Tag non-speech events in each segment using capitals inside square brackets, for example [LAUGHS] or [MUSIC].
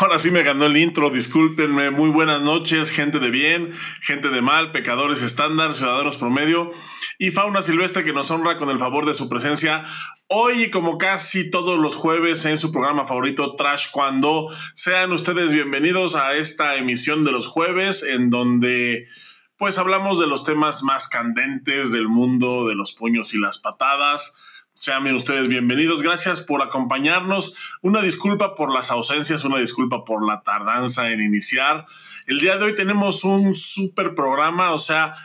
Ahora sí me ganó el intro, discúlpenme. Muy buenas noches, gente de bien, gente de mal, pecadores estándar, ciudadanos promedio y fauna silvestre que nos honra con el favor de su presencia. Hoy, como casi todos los jueves en su programa favorito, Trash Cuando, sean ustedes bienvenidos a esta emisión de los jueves en donde pues hablamos de los temas más candentes del mundo de los puños y las patadas sean ustedes bienvenidos. Gracias por acompañarnos. Una disculpa por las ausencias, una disculpa por la tardanza en iniciar. El día de hoy tenemos un súper programa, o sea,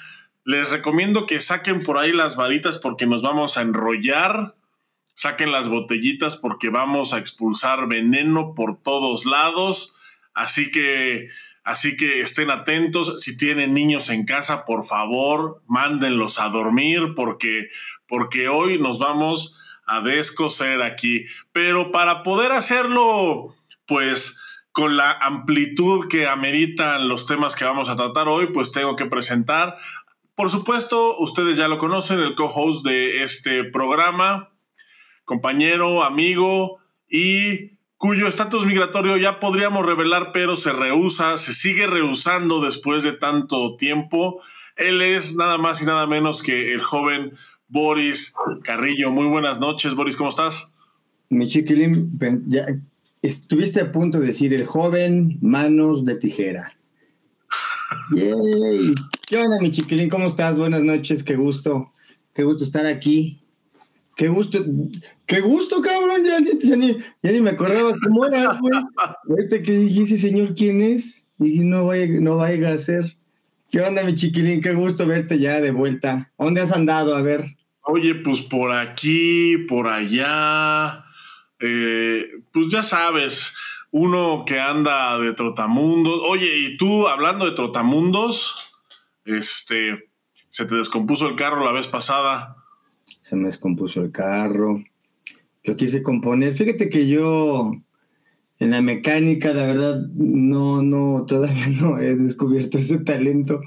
les recomiendo que saquen por ahí las varitas porque nos vamos a enrollar. Saquen las botellitas porque vamos a expulsar veneno por todos lados. Así que, así que estén atentos. Si tienen niños en casa, por favor, mándenlos a dormir porque porque hoy nos vamos a descoser aquí. Pero para poder hacerlo, pues con la amplitud que ameritan los temas que vamos a tratar hoy, pues tengo que presentar, por supuesto, ustedes ya lo conocen, el co-host de este programa, compañero, amigo y cuyo estatus migratorio ya podríamos revelar, pero se rehúsa, se sigue rehusando después de tanto tiempo. Él es nada más y nada menos que el joven Boris Carrillo. Muy buenas noches, Boris, ¿cómo estás? Mi chiquilín, ya estuviste a punto de decir el joven manos de tijera. [LAUGHS] Yay. ¿Qué onda, mi chiquilín? ¿Cómo estás? Buenas noches, qué gusto. Qué gusto estar aquí. Qué gusto, qué gusto, cabrón. Ya, ni, ya ni, me acordaba cómo era, güey. [LAUGHS] Ahorita que dijiste, señor, ¿quién es? Y no vaya, no vaya a ser. ¿Qué onda, mi chiquilín? Qué gusto verte ya de vuelta. ¿A dónde has andado? A ver. Oye, pues por aquí, por allá, eh, pues ya sabes, uno que anda de trotamundos. Oye, y tú hablando de trotamundos, este, se te descompuso el carro la vez pasada. Se me descompuso el carro. Yo quise componer. Fíjate que yo en la mecánica, la verdad, no, no, todavía no he descubierto ese talento.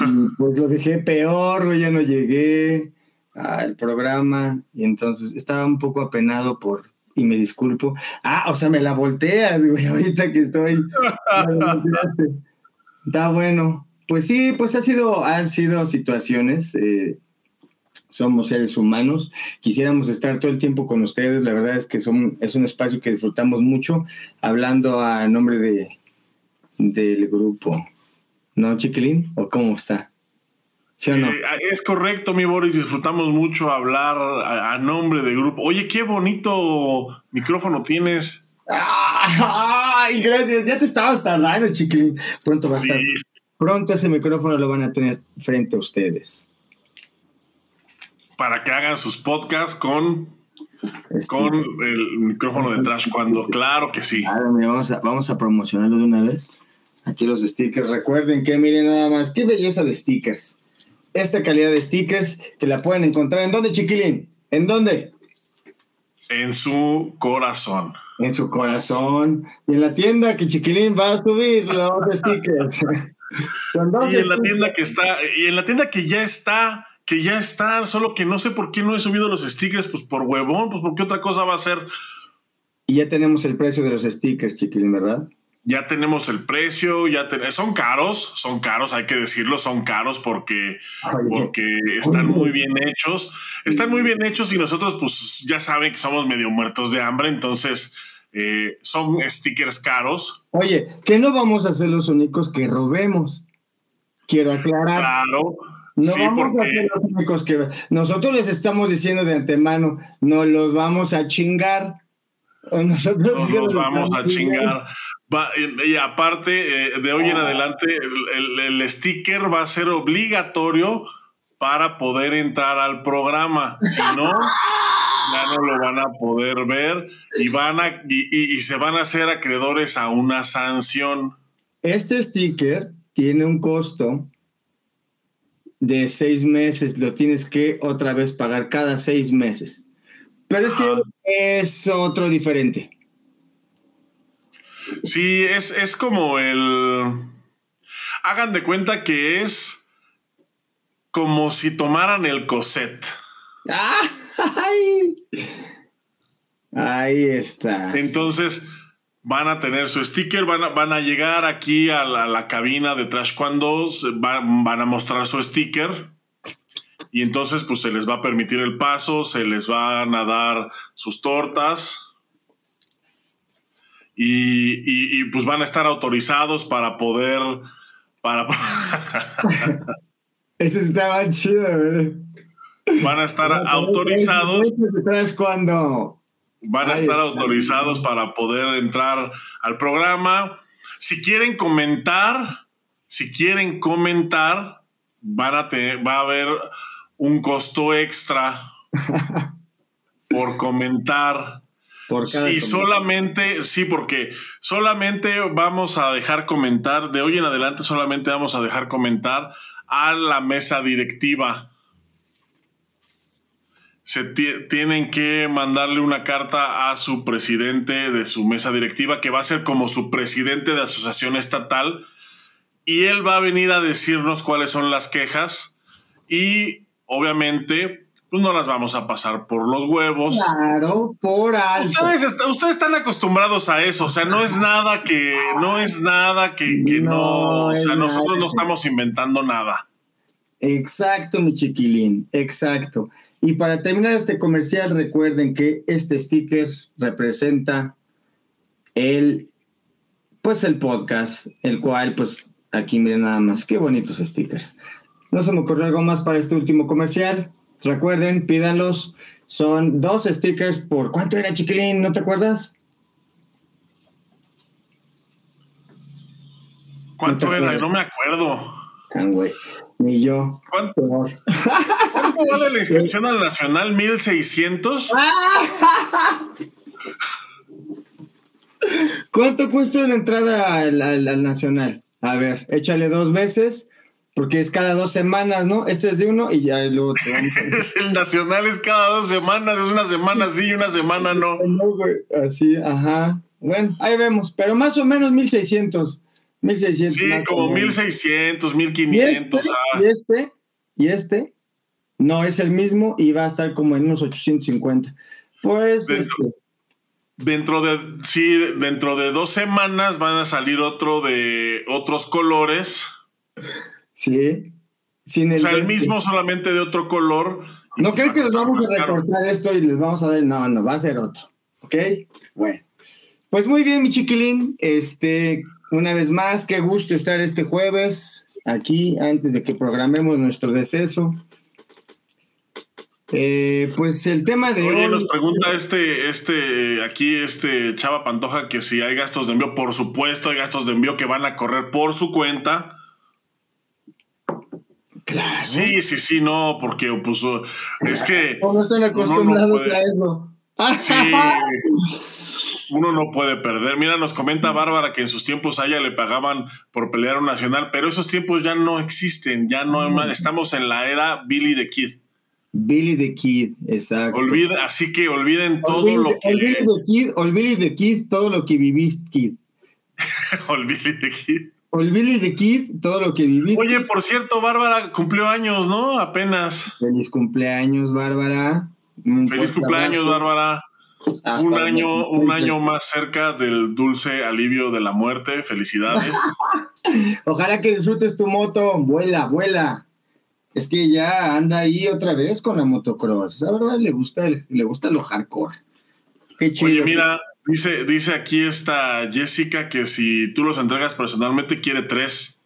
Y pues lo dejé peor, ya no llegué al programa y entonces estaba un poco apenado por, y me disculpo. Ah, o sea, me la volteas, güey, ahorita que estoy. [LAUGHS] Está bueno. Pues sí, pues ha sido, han sido situaciones. Eh, somos seres humanos. Quisiéramos estar todo el tiempo con ustedes. La verdad es que son, es un espacio que disfrutamos mucho, hablando a nombre de, del grupo. ¿No, Chiquilín? ¿O cómo está? Eh, es correcto, mi Boris. Disfrutamos mucho hablar a, nombre del grupo. Oye, qué bonito micrófono tienes. Ay, gracias. Ya te estabas tardando, chiquilín. Pronto va a estar. Pronto ese micrófono lo van a tener frente a ustedes. Para que hagan sus podcasts con, con el micrófono de Trash cuando. Claro que sí. vamos, a, vamos a promocionarlo de una vez. Aquí los stickers. Recuerden que miren nada más. Qué belleza de stickers esta calidad de stickers que la pueden encontrar. ¿En dónde, chiquilín? ¿En dónde? En su corazón. En su corazón. Y en la tienda que Chiquilín va a subir los stickers. [LAUGHS] y en la tienda que está, y en la tienda que ya está, que ya está, solo que no sé por qué no he subido los stickers, pues por huevón, pues porque otra cosa va a ser. Y ya tenemos el precio de los stickers, Chiquilín, ¿verdad? ya tenemos el precio, ya son caros, son caros, hay que decirlo, son caros porque, porque están muy bien hechos, están muy bien hechos y nosotros pues ya saben que somos medio muertos de hambre, entonces eh, son stickers caros. Oye, que no vamos a ser los únicos que robemos, quiero aclarar. Claro. No vamos a ser los únicos que nosotros les estamos diciendo de antemano, no los vamos a chingar. Nosotros no nos vamos a chingar y aparte, eh, de hoy en adelante, el, sticker va a ser obligatorio para poder entrar al programa. Si no, ya no lo van a poder ver y, van a, y, se van a hacer acreedores a una sanción. Este sticker tiene un costo de seis meses, lo tienes que otra vez pagar cada seis meses. Pero es que es otro diferente. Sí, es, es como el. Hagan de cuenta que es como si tomaran el coset. [LAUGHS] Ahí está. Entonces, van a tener su sticker, van a, van a llegar aquí a la, cabina de Trash Cuando, van, van a mostrar su sticker y entonces pues se les va a permitir el paso, se les van a dar sus tortas y, pues van a estar autorizados para poder... Para... [LAUGHS] Eso estaba chido, ¿verdad? Van a estar autorizados. cuando van a estar autorizados para poder entrar al programa. Si quieren comentar, si quieren comentar, van a tener, va a haber un costo extra [LAUGHS] por comentar. y solamente, sí, porque solamente vamos a dejar comentar, de hoy en adelante solamente vamos a dejar comentar a la mesa directiva se tienen que mandarle una carta a su presidente de su mesa directiva, que va a ser como su presidente de asociación estatal, y él va a venir a decirnos cuáles son las quejas y obviamente pues no las vamos a pasar por los huevos. Claro, por alto. Ustedes, ustedes están acostumbrados a eso, o sea, no es nada que, no es nada que, no, o sea, nosotros no estamos inventando nada. Exacto, mi chiquilín, exacto. Y para terminar este comercial, recuerden que este sticker representa el, pues el podcast, el cual, pues aquí miren nada más, qué bonitos stickers. No se me ocurrió algo más para este último comercial. Recuerden, pídanlos. Son dos stickers por cuánto era, chiquilín, ¿no te acuerdas? ¿Cuánto era? No me acuerdo. Tan güey. Ni yo. ¿Cuánto, ¿Cuánto vale la inscripción al Nacional? ¿1600? [LAUGHS] ¿Cuánto cuesta la entrada al, Nacional? A ver, échale dos veces, porque es cada dos semanas, ¿no? Este es de uno y ya luego te [LAUGHS] vamos El Nacional es cada dos semanas, es una semana sí y una semana no. [LAUGHS] Así, ajá. Bueno, ahí vemos, pero más o menos 1600. 1600. Sí, como 1600, 1500. Y este, ah. y este, y este, no es el mismo y va a estar como en unos 850. Pues. Dentro, este, dentro de, sí, dentro de dos semanas van a salir otro de otros colores. Sí. Sin el o sea, el mismo solamente de otro color. No creo que les vamos a recortar esto y les vamos a dar, no, no, va a ser otro. ¿Ok? Bueno. Pues muy bien, mi chiquilín. Este, una vez más, qué gusto estar este jueves aquí antes de que programemos nuestro deceso. Eh, pues el tema de Oye, nos pregunta este, este, aquí este Chava Pantoja que si hay gastos de envío, por supuesto hay gastos de envío que van a correr por su cuenta. Claro. Sí, sí, sí, no, porque pues es que. No están acostumbrados a eso. Sí. [LAUGHS] uno no puede perder. Mira, nos comenta Bárbara que en sus tiempos a ella le pagaban por pelear un nacional, pero esos tiempos ya no existen, ya no mm. estamos en la era Billy the Kid. Billy the Kid, exacto. así que olviden todo lo que. Olvide the Kid, olvide the Kid, todo lo que viviste, Kid. [LAUGHS] olvide the Kid. Olvide the Kid, todo lo que viviste. Oye, por cierto, Bárbara cumplió años, ¿no? Apenas. Feliz cumpleaños, Bárbara. Feliz cumpleaños, Bárbara un año, un año más cerca del dulce alivio de la muerte. Felicidades. [LAUGHS] Ojalá que disfrutes tu moto. Vuela, vuela. Es que ya anda ahí otra vez con la motocross. A le gusta, le gusta lo hardcore. Qué chido. Oye, mira, dice, dice aquí esta Jessica que si tú los entregas personalmente, quiere tres.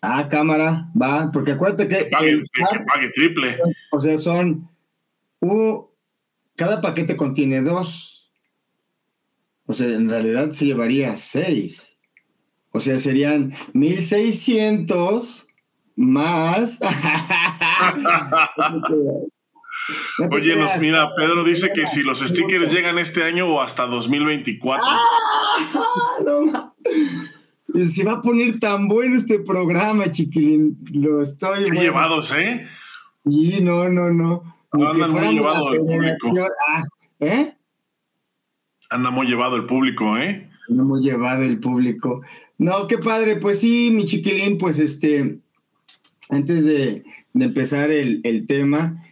Ah, cámara, va, porque acuérdate que. Que pague, que pague triple. O sea, son. Uh, cada paquete contiene dos. O sea, en realidad se llevaría seis. O sea, serían 1600 más. [LAUGHS] Oye, nos mira, Pedro dice que si los stickers llegan este año o hasta 2024. Ah, se va a poner tan bueno este programa, chiquilín. Lo estoy. Qué llevados, ¿eh? Y no, no, no. Anda muy llevado el público. Ah, ¿Eh? Anda muy llevado el público, ¿eh? Anda muy llevado el público. No, qué padre. Pues sí, mi chiquilín, pues este, antes de, empezar el, el, tema,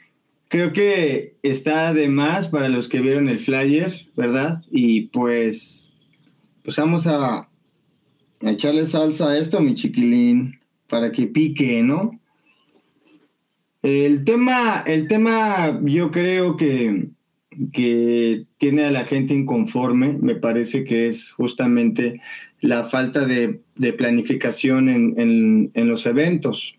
creo que está de más para los que vieron el flyer, ¿verdad? Y pues pues vamos a, a echarle salsa a esto, mi chiquilín, para que pique, ¿no? El tema, el tema yo creo que, que tiene a la gente inconforme, me parece que es justamente la falta de, planificación en, los eventos.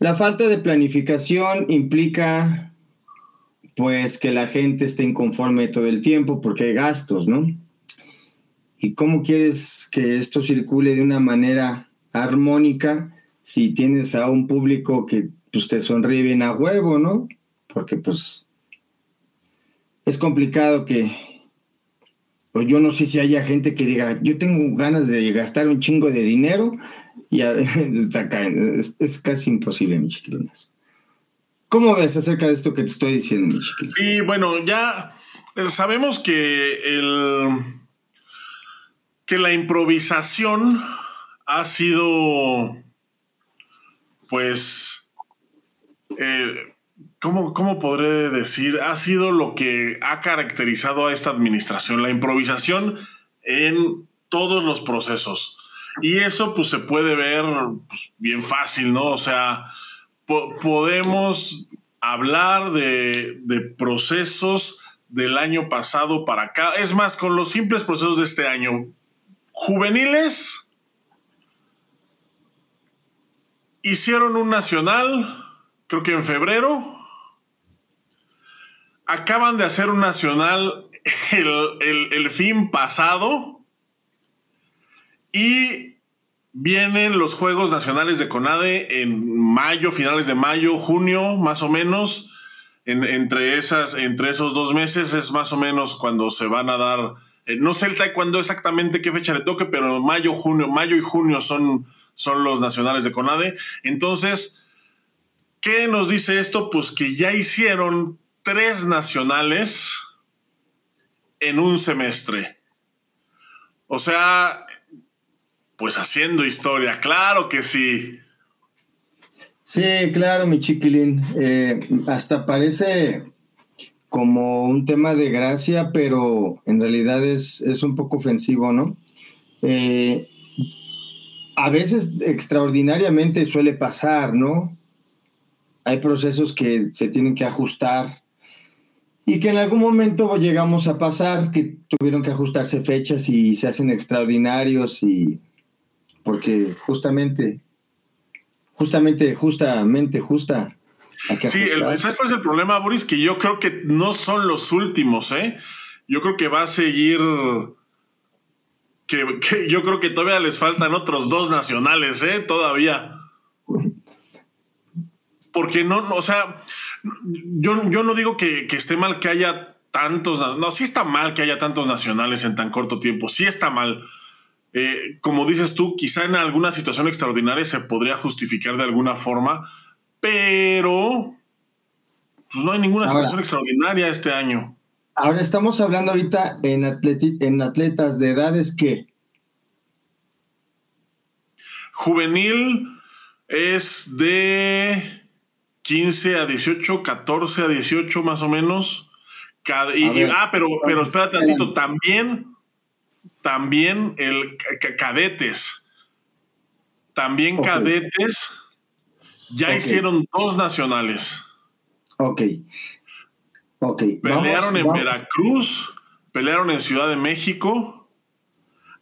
La falta de planificación implica pues que la gente esté inconforme todo el tiempo porque hay gastos, ¿no? ¿Y cómo quieres que esto circule de una manera armónica si tienes a un público que pues, te sonríe bien a huevo, ¿no? Porque pues es complicado que, o yo no sé si haya gente que diga, yo tengo ganas de gastar un chingo de dinero y [LAUGHS] es, casi imposible, mi chiquilinas. ¿Cómo ves acerca de esto que te estoy diciendo, mi chiquilina? Sí, bueno, ya eh, sabemos que el que la improvisación ha sido pues eh, ¿Cómo, podré decir? Ha sido lo que ha caracterizado a esta administración, la improvisación en todos los procesos. Y eso pues se puede ver pues, bien fácil, ¿no? O sea, podemos hablar de, de procesos del año pasado para acá. Es más, con los simples procesos de este año. Juveniles hicieron un nacional, creo que en febrero, acaban de hacer un nacional [LAUGHS] el, fin pasado y vienen los Juegos Nacionales de CONADE en mayo, finales de mayo, junio, más o menos. entre, esas, entre esos dos meses es más o menos cuando se van a dar, eh, no sé el taekwondo exactamente qué fecha le toque, pero mayo, junio, mayo y junio son, son los nacionales de CONADE. Entonces, ¿qué nos dice esto? Pues que ya hicieron tres nacionales en un semestre. O sea, pues haciendo historia, claro que sí. Sí, claro, mi chiquilín. Eh, hasta parece como un tema de gracia, pero en realidad es, un poco ofensivo, ¿no? Eh, a veces extraordinariamente suele pasar, ¿no? Hay procesos que se tienen que ajustar y que en algún momento llegamos a pasar, que tuvieron que ajustarse fechas y se hacen extraordinarios y porque justamente, justamente, justamente, justa. Sí, el, ¿sabes cuál es el problema, Boris? Que yo creo que no son los últimos, ¿eh? Yo creo que va a seguir... Que, que yo creo que todavía les faltan otros dos nacionales, ¿eh? Todavía. Porque no, no o sea, yo, yo no digo que, esté mal que haya tantos, no, sí está mal que haya tantos nacionales en tan corto tiempo, sí está mal. Eh, como dices tú, quizá en alguna situación extraordinaria se podría justificar de alguna forma, pero pues no hay ninguna situación extraordinaria este año. Ahora estamos hablando ahorita en, en atletas de edades que... Juvenil es de 15 a 18, 14 a 18 más o menos. ah, pero, pero espérate tantito, también, también el cadetes. También cadetes ya hicieron dos nacionales. Ok. Ok. Pelearon en Veracruz, pelearon en Ciudad de México.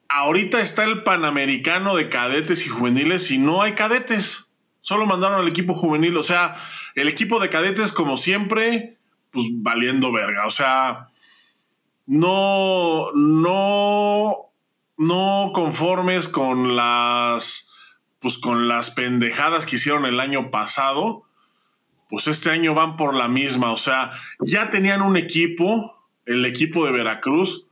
Ahorita está el Panamericano de cadetes y juveniles y no hay cadetes. Solo mandaron al equipo juvenil. O sea, el equipo de cadetes, como siempre, pues valiendo verga. O sea, no, no, no conformes con las, pues con las pendejadas que hicieron el año pasado, pues este año van por la misma. O sea, ya tenían un equipo, el equipo de Veracruz,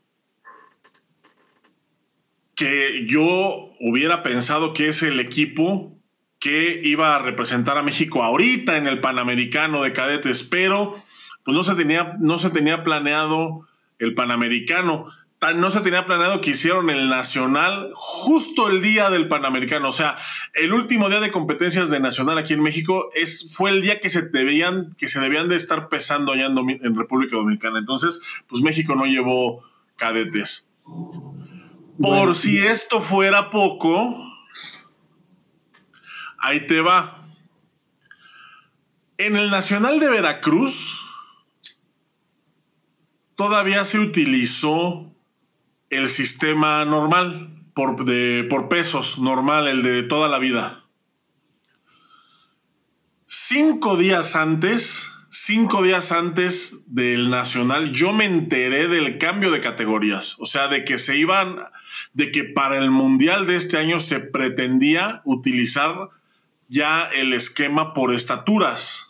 que yo hubiera pensado que es el equipo que iba a representar a México ahorita en el Panamericano de cadetes, pero pues no se tenía, no se tenía planeado el Panamericano. No se tenía planeado que hicieron el Nacional justo el día del Panamericano. O sea, el último día de competencias de Nacional aquí en México es, fue el día que se debían, que se debían de estar pesando allá en, en República Dominicana. Entonces, pues México no llevó cadetes. Por si esto fuera poco, ahí te va. En el Nacional de Veracruz todavía se utilizó el sistema normal por, de, por pesos, normal, el de toda la vida. Cinco días antes, cinco días antes del Nacional, yo me enteré del cambio de categorías. O sea, de que se iban, de que para el Mundial de este año se pretendía utilizar ya el esquema por estaturas.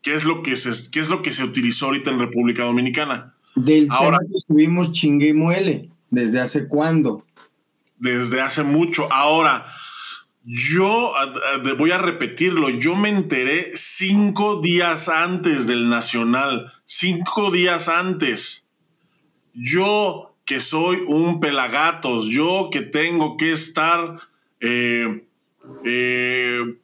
¿Qué es lo que se, qué es lo que se utilizó ahorita en República Dominicana? Del Ahora tema que chingue y muele. ¿Desde hace cuándo? Desde hace mucho. Ahora, yo voy a repetirlo, yo me enteré cinco días antes del Nacional, cinco días antes. Yo que soy un pelagatos, yo que tengo que estar eh, eh,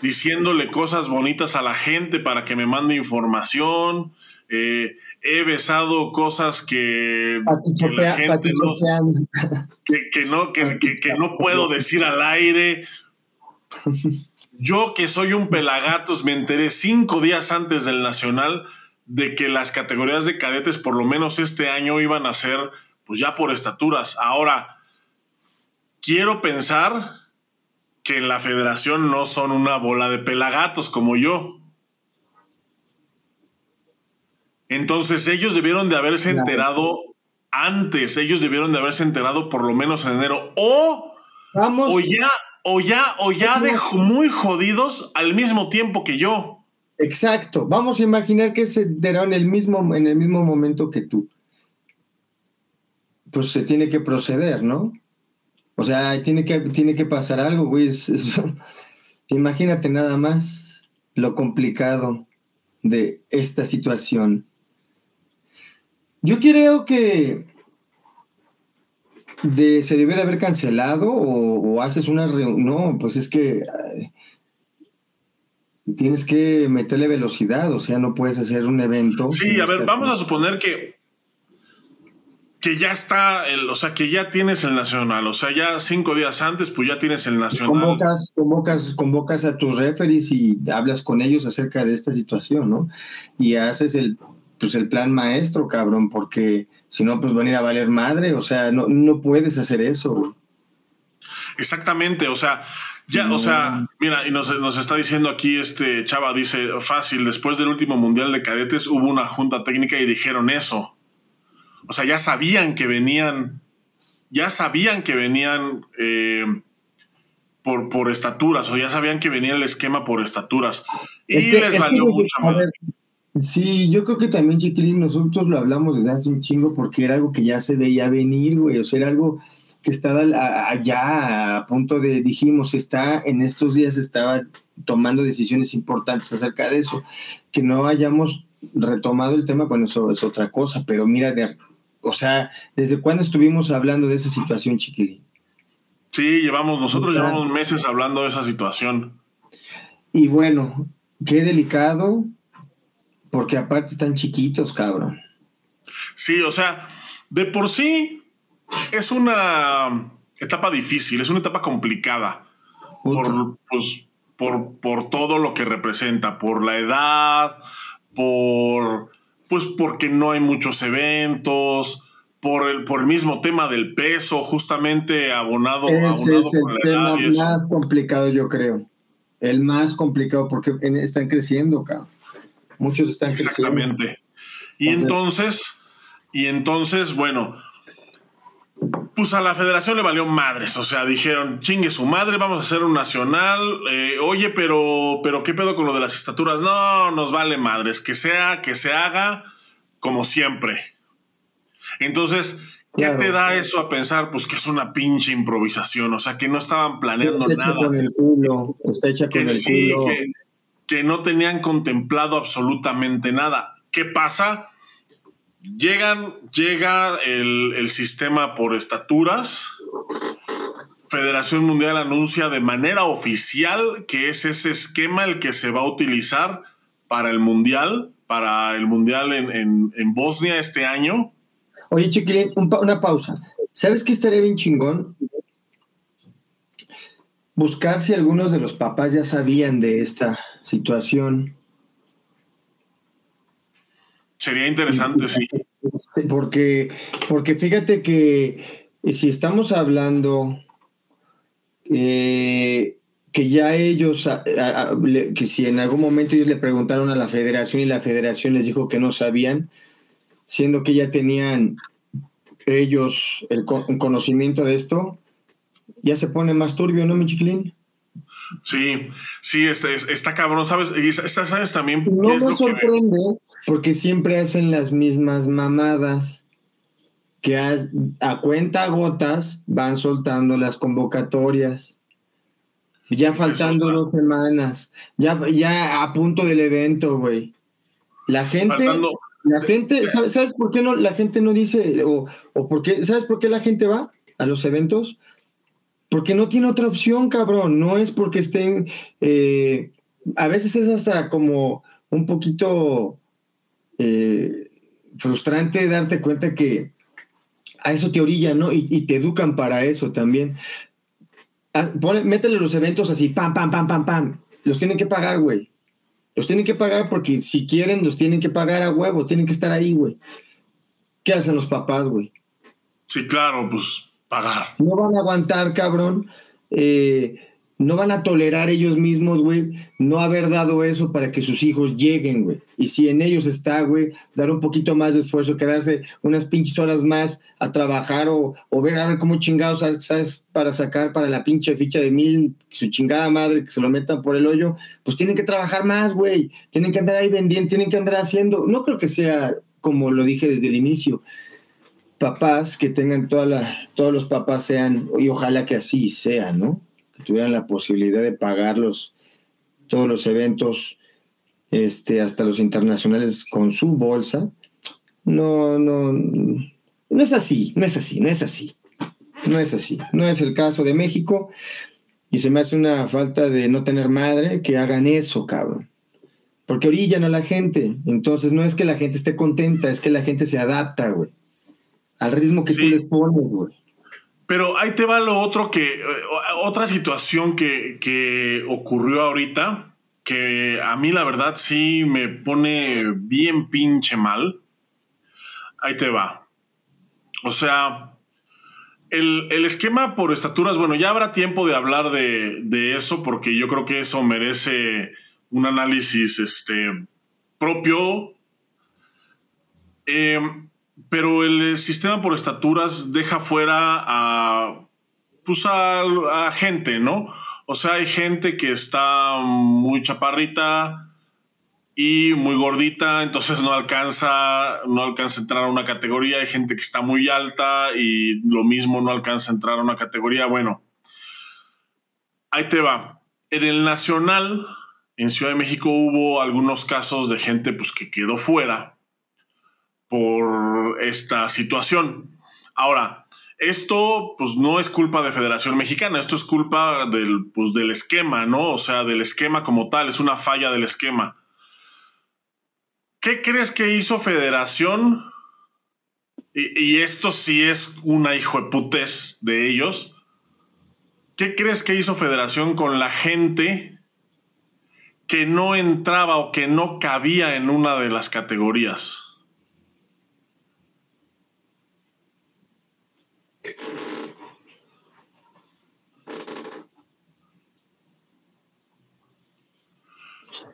diciéndole cosas bonitas a la gente para que me mande información. Eh, he besado cosas que, la gente no, que, no, que, no puedo decir al aire. Yo que soy un pelagatos me enteré cinco días antes del Nacional de que las categorías de cadetes por lo menos este año iban a ser pues ya por estaturas. Ahora, quiero pensar que en la federación no son una bola de pelagatos como yo. Entonces ellos debieron de haberse enterado antes, ellos debieron de haberse enterado por lo menos en enero o, o ya o ya o ya de muy jodidos al mismo tiempo que yo. Exacto. Vamos a imaginar que se enteraron el mismo en el mismo momento que tú. Pues se tiene que proceder, ¿no? O sea, tiene que, tiene que pasar algo, güey. [LAUGHS] imagínate nada más lo complicado de esta situación. Yo creo que de, se debe de haber cancelado o, haces una reunión. No, pues es que tienes que meterle velocidad, o sea, no puedes hacer un evento. Sí, a ver, vamos a suponer que que ya está, el, o sea, que ya tienes el nacional, o sea, ya cinco días antes, pues ya tienes el nacional. Convocas, convocas, convocas a tus referees y hablas con ellos acerca de esta situación, ¿no? Y haces el, pues el plan maestro, cabrón, porque si no, pues van a ir a valer madre, o sea, no, no puedes hacer eso. Exactamente, o sea, ya, o sea, mira, y nos, nos, está diciendo aquí este chava, dice, fácil, después del último Mundial de Cadetes hubo una junta técnica y dijeron eso. O sea, ya sabían que venían, ya sabían que venían eh, por, por estaturas, o ya sabían que venía el esquema por estaturas. Y les valió mucha madre. Sí, yo creo que también, Chiquilín, nosotros lo hablamos desde hace un chingo porque era algo que ya se veía venir, güey. O sea, era algo que estaba allá a punto de, dijimos, está en estos días estaba tomando decisiones importantes acerca de eso. Que no hayamos retomado el tema, bueno, eso es otra cosa, pero mira, de, o sea, ¿desde cuándo estuvimos hablando de esa situación, Chiquilín? Sí, llevamos, nosotros llevamos meses hablando de esa situación. Y bueno, qué delicado, porque aparte están chiquitos, cabrón. Sí, o sea, de por sí es una etapa difícil, es una etapa complicada. Por, pues, por, por todo lo que representa, por la edad, por pues porque no hay muchos eventos, por el, por el mismo tema del peso, justamente abonado, Ese es el tema más complicado, yo creo. El más complicado, porque están creciendo, cabrón. Muchos están creciendo. Exactamente. Y entonces, y entonces, bueno, pues a la federación le valió madres, o sea, dijeron, chingue su madre, vamos a hacer un nacional, eh, oye, pero, pero ¿qué pedo con lo de las estaturas? No, nos vale madres, que sea, que se haga como siempre. Entonces, ¿qué te da eso a pensar? Pues que es una pinche improvisación, o sea, que no estaban planeando está nada. Con el culo, está hecha con el culo. Que, que no tenían contemplado absolutamente nada. ¿Qué pasa? Llegan, llega el, sistema por estaturas. Federación Mundial anuncia de manera oficial que es ese esquema el que se va a utilizar para el Mundial, para el Mundial en, Bosnia este año. Oye, Chiquilín, una pausa. ¿Sabes qué estaría bien chingón? Buscar si algunos de los papás ya sabían de esta situación. Sería interesante, sí. Porque, porque fíjate que si estamos hablando eh, que ya ellos, que si en algún momento ellos le preguntaron a la federación y la federación les dijo que no sabían, siendo que ya tenían ellos el conocimiento de esto, ya se pone más turbio, ¿no, mi chiquilín? Sí, sí, está, está cabrón, ¿sabes? Y sabes también. No me sorprende, porque siempre hacen las mismas mamadas que a, cuenta gotas van soltando las convocatorias. Ya faltando dos semanas, ya, ya a punto del evento, güey. La gente, la gente, ¿sabes, por qué no la gente no dice o, o por qué, sabes por qué la gente va a los eventos? Porque no tiene otra opción, cabrón. No es porque estén, eh, a veces es hasta como un poquito eh, frustrante darte cuenta que a eso te orillan, ¿no? Y, te educan para eso también. métele los eventos así, pam, pam, pam, pam, pam. Los tienen que pagar, güey. Los tienen que pagar porque si quieren, los tienen que pagar a huevo, tienen que estar ahí, güey. ¿Qué hacen los papás, güey? Sí, claro, pues pagar. No van a aguantar, cabrón. Eh, no van a tolerar ellos mismos, güey, no haber dado eso para que sus hijos lleguen, güey. Y si en ellos está, güey, dar un poquito más de esfuerzo, quedarse unas pinches horas más a trabajar o, o ver a ver cómo chingados sabes para sacar para la pinche ficha de mil, su chingada madre, que se lo metan por el hoyo, pues tienen que trabajar más, güey. Tienen que andar ahí vendiendo, tienen que andar haciendo. No creo que sea como lo dije desde el inicio. Papás que tengan toda la, todos los papás sean, y ojalá que así sea, ¿no? Tuvieran la posibilidad de pagar todos los eventos, este, hasta los internacionales con su bolsa. No, no, no es así, no es así, no es así. No es así. No es el caso de México. Y se me hace una falta de no tener madre que hagan eso, cabrón. Porque orillan a la gente. Entonces no es que la gente esté contenta, es que la gente se adapta, güey. Al ritmo que tú les pones, güey. Pero ahí te va lo otro que, eh, otra situación que, que ocurrió ahorita, que a mí la verdad sí me pone bien pinche mal. Ahí te va. O sea, el, esquema por estaturas, bueno, ya habrá tiempo de hablar de, de, eso porque yo creo que eso merece un análisis este, propio. Eh, pero el sistema por estaturas deja fuera a, pues a, gente, ¿no? O sea, hay gente que está muy chaparrita y muy gordita, entonces no alcanza, no alcanza a entrar a una categoría. Hay gente que está muy alta y lo mismo no alcanza a entrar a una categoría. Bueno, ahí te va. En el Nacional, en Ciudad de México, hubo algunos casos de gente pues, que quedó fuera por esta situación. Ahora, esto pues no es culpa de Federación Mexicana, esto es culpa del, pues, del esquema, ¿no? O sea, del esquema como tal, es una falla del esquema. ¿Qué crees que hizo Federación? Y, esto sí es una hijo de putes de ellos. ¿Qué crees que hizo Federación con la gente que no entraba o que no cabía en una de las categorías?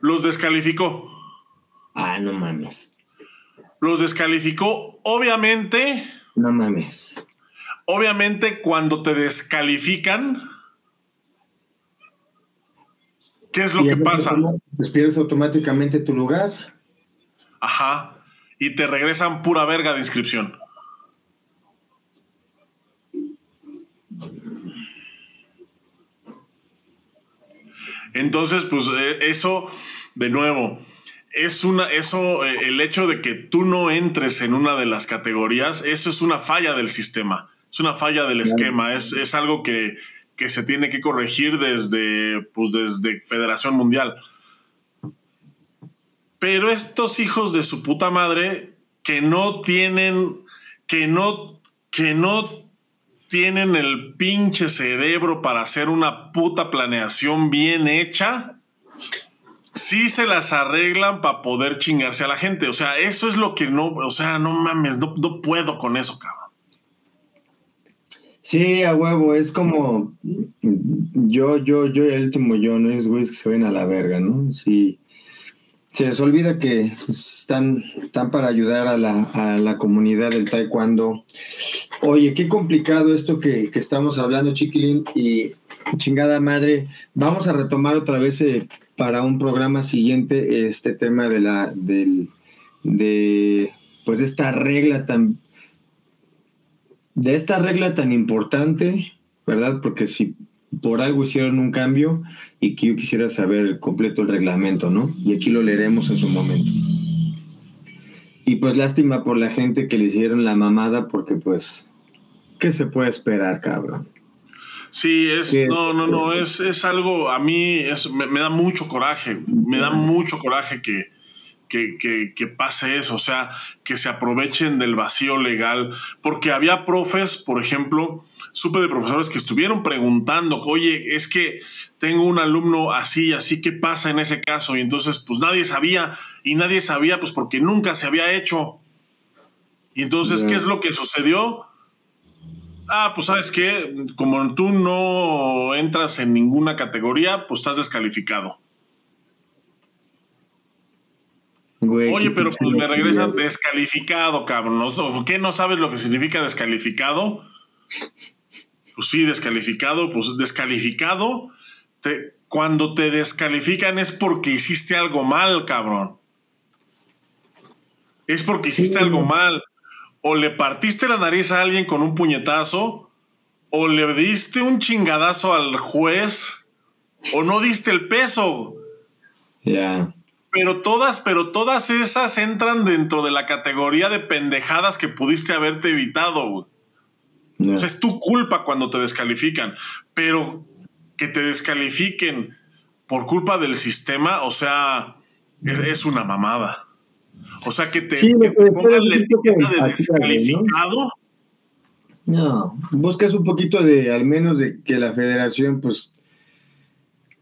Los descalificó. Ah, no mames. Los descalificó, obviamente. No mames. Obviamente, cuando te descalifican, ¿qué es lo que pasa? Pues pierdes automáticamente tu lugar. Ajá. Y te regresan pura verga de inscripción. Entonces, pues eh, eso, de nuevo, es una, eso, eh, el hecho de que tú no entres en una de las categorías, eso es una falla del sistema, es una falla del esquema, es, algo que, que, se tiene que corregir desde, pues desde Federación Mundial. Pero estos hijos de su puta madre que no tienen, que no, que no tienen el pinche cerebro para hacer una puta planeación bien hecha, sí se las arreglan para poder chingarse a la gente. O sea, eso es lo que no, o sea, no mames, no, no puedo con eso, cabrón. Sí, a huevo, es como yo, yo, yo el último yo, no es güeyes que se ven a la verga, ¿no? Sí. Se les olvida que están, están para ayudar a la, a la comunidad del taekwondo. Oye, qué complicado esto que, que estamos hablando, chiquilín, y chingada madre. Vamos a retomar otra vez eh, para un programa siguiente este tema de la, del, de, pues esta regla tan, de esta regla tan importante, ¿verdad? Porque si por algo hicieron un cambio y que yo quisiera saber completo el reglamento, ¿no? Y aquí lo leeremos en su momento. Y pues lástima por la gente que le hicieron la mamada porque pues, ¿qué se puede esperar, cabrón? Sí, es, no, no, no, es, es algo, a mí es, me, me da mucho coraje, me da mucho coraje que, que, que, que, pase eso, o sea, que se aprovechen del vacío legal, porque había profes, por ejemplo, supe de profesores que estuvieron preguntando, oye, es que tengo un alumno así, así, ¿qué pasa en ese caso? Y entonces, pues nadie sabía, y nadie sabía, pues porque nunca se había hecho. Y entonces, ¿qué es lo que sucedió? Ah, pues sabes que como tú no entras en ninguna categoría, pues estás descalificado. Güey, Oye, pero pues me regresan descalificado, cabrón. ¿Qué no sabes lo que significa descalificado? Pues sí, descalificado, pues descalificado. Te, cuando te descalifican es porque hiciste algo mal, cabrón. Es porque hiciste sí. algo mal. O le partiste la nariz a alguien con un puñetazo, o le diste un chingadazo al juez, o no diste el peso. Ya. Yeah. Pero todas, pero todas esas entran dentro de la categoría de pendejadas que pudiste haberte evitado. No. O sea, es tu culpa cuando te descalifican. Pero que te descalifiquen por culpa del sistema, o sea, es, es una mamada. O sea, que te, sí, que te pongan la etiqueta de descalificado. ¿no? no, buscas un poquito de, al menos de que la federación, pues,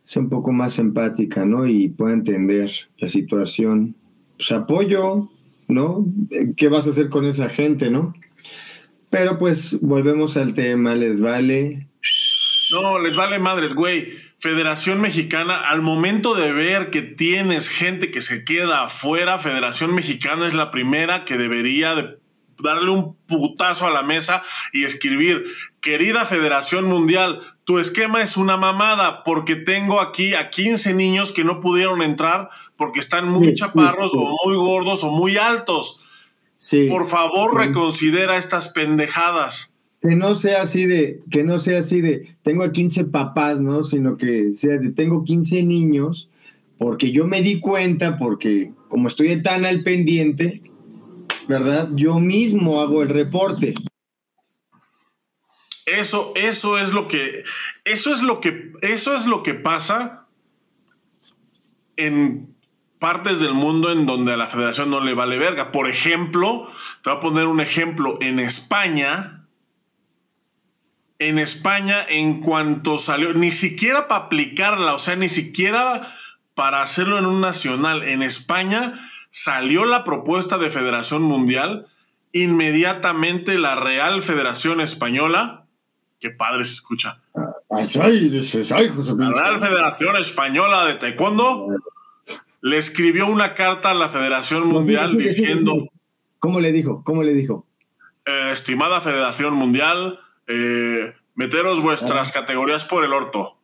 sea un poco más empática, ¿no? Y pueda entender la situación. Pues apoyo, ¿no? ¿Qué vas a hacer con esa gente, no? Pero pues volvemos al tema, les vale. No, les vale madres, güey. Federación Mexicana, al momento de ver que tienes gente que se queda afuera, Federación Mexicana es la primera que debería de darle un putazo a la mesa y escribir, querida Federación Mundial, tu esquema es una mamada porque tengo aquí a 15 niños que no pudieron entrar porque están muy sí, chaparros sí, sí. o muy gordos o muy altos. Por favor, reconsidera estas pendejadas. Que no sea así de, que no sea así de, tengo 15 papás, ¿no? Sino que sea de, tengo 15 niños, porque yo me di cuenta, porque como estoy tan al pendiente, ¿verdad? Yo mismo hago el reporte. Eso, eso es lo que, eso es lo que, eso es lo que pasa en partes del mundo en donde a la federación no le vale verga. Por ejemplo, te voy a poner un ejemplo. En España, en España, en cuanto salió, ni siquiera para aplicarla, o sea, ni siquiera para hacerlo en un nacional, en España salió la propuesta de Federación Mundial, inmediatamente la Real Federación Española, qué padre se escucha. La Real Federación Española de Taekwondo le escribió una carta a la Federación Mundial diciendo... ¿Cómo le dijo? ¿Cómo le dijo? Eh, estimada Federación Mundial, eh, meteros vuestras categorías por el orto.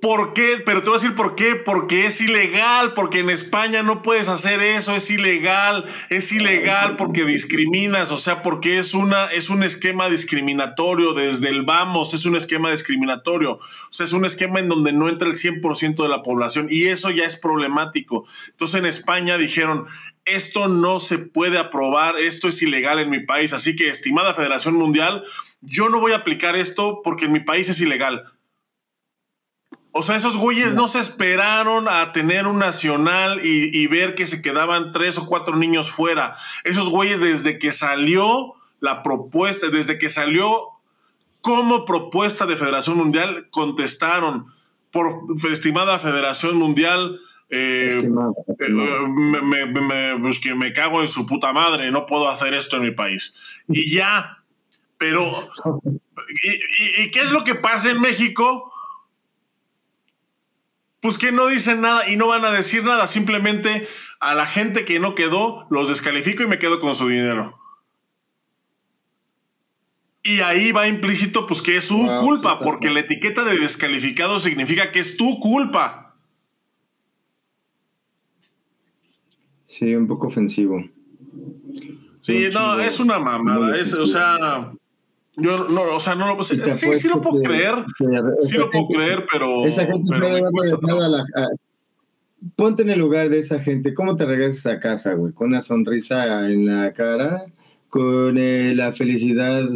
¿Por qué? Pero te voy a decir por qué. Porque es ilegal, porque en España no puedes hacer eso, es ilegal, es ilegal porque discriminas, o sea, porque es, una, es un esquema discriminatorio desde el vamos, es un esquema discriminatorio, o sea, es un esquema en donde no entra el 100% de la población y eso ya es problemático. Entonces en España dijeron, esto no se puede aprobar, esto es ilegal en mi país, así que estimada Federación Mundial, yo no voy a aplicar esto porque en mi país es ilegal O sea, esos güeyes no se esperaron a tener un nacional y, y, ver que se quedaban tres o cuatro niños fuera. Esos güeyes desde que salió la propuesta, desde que salió como propuesta de Federación Mundial, contestaron por estimada Federación Mundial. Eh, eh, me, me, me, pues que me cago en su puta madre, no puedo hacer esto en mi país. Y ya, pero ¿y, y, y qué es lo que pasa en México? Pues que no dicen nada y no van a decir nada, simplemente a la gente que no quedó los descalifico y me quedo con su dinero. Y ahí va implícito, pues que es su wow, culpa, porque la etiqueta de descalificado significa que es tu culpa. Sí, un poco ofensivo. Sí, un no, es una mamada. Es, o sea, yo no, o sea, no lo sí, sí, sí lo puedo que, creer. Que, sí lo puedo creer, pero. Esa gente pero se a la, a, Ponte en el lugar de esa gente. ¿Cómo te regresas a casa, güey? Con una sonrisa en la cara, con eh, la felicidad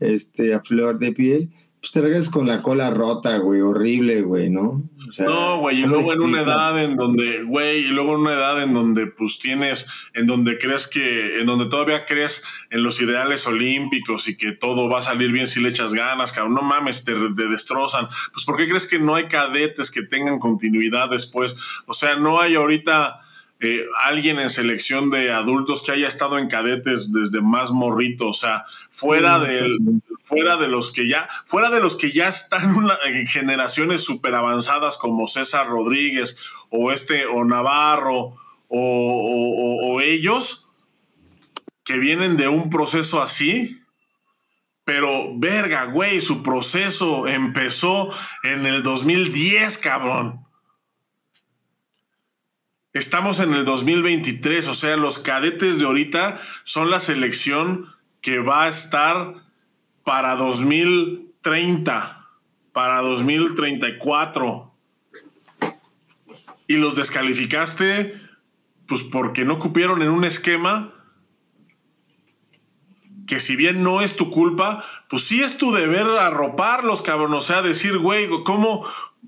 este, a flor de piel, pues te regresas con la cola rota, güey, horrible, güey, ¿no? O sea, no, güey, y luego en una edad en donde, güey, y luego en una edad en donde pues tienes, en donde crees que, en donde todavía crees en los ideales olímpicos y que todo va a salir bien si le echas ganas, cabrón, no mames, te, te destrozan. Pues ¿por qué crees que no hay cadetes que tengan continuidad después? O sea, no hay ahorita eh, alguien en selección de adultos que haya estado en cadetes desde más morrito, o sea, fuera, del, fuera de los que ya, fuera de los que ya están una, en generaciones súper avanzadas como César Rodríguez o este, o Navarro, o, o, o ellos, que vienen de un proceso así, pero verga, güey, su proceso empezó en el 2010, cabrón. Estamos en el 2023, o sea, los cadetes de ahorita son la selección que va a estar para 2030, para 2034. Y los descalificaste, pues porque no cupieron en un esquema que si bien no es tu culpa, pues sí es tu deber arroparlos, cabrón. O sea, decir, güey, ¿cómo,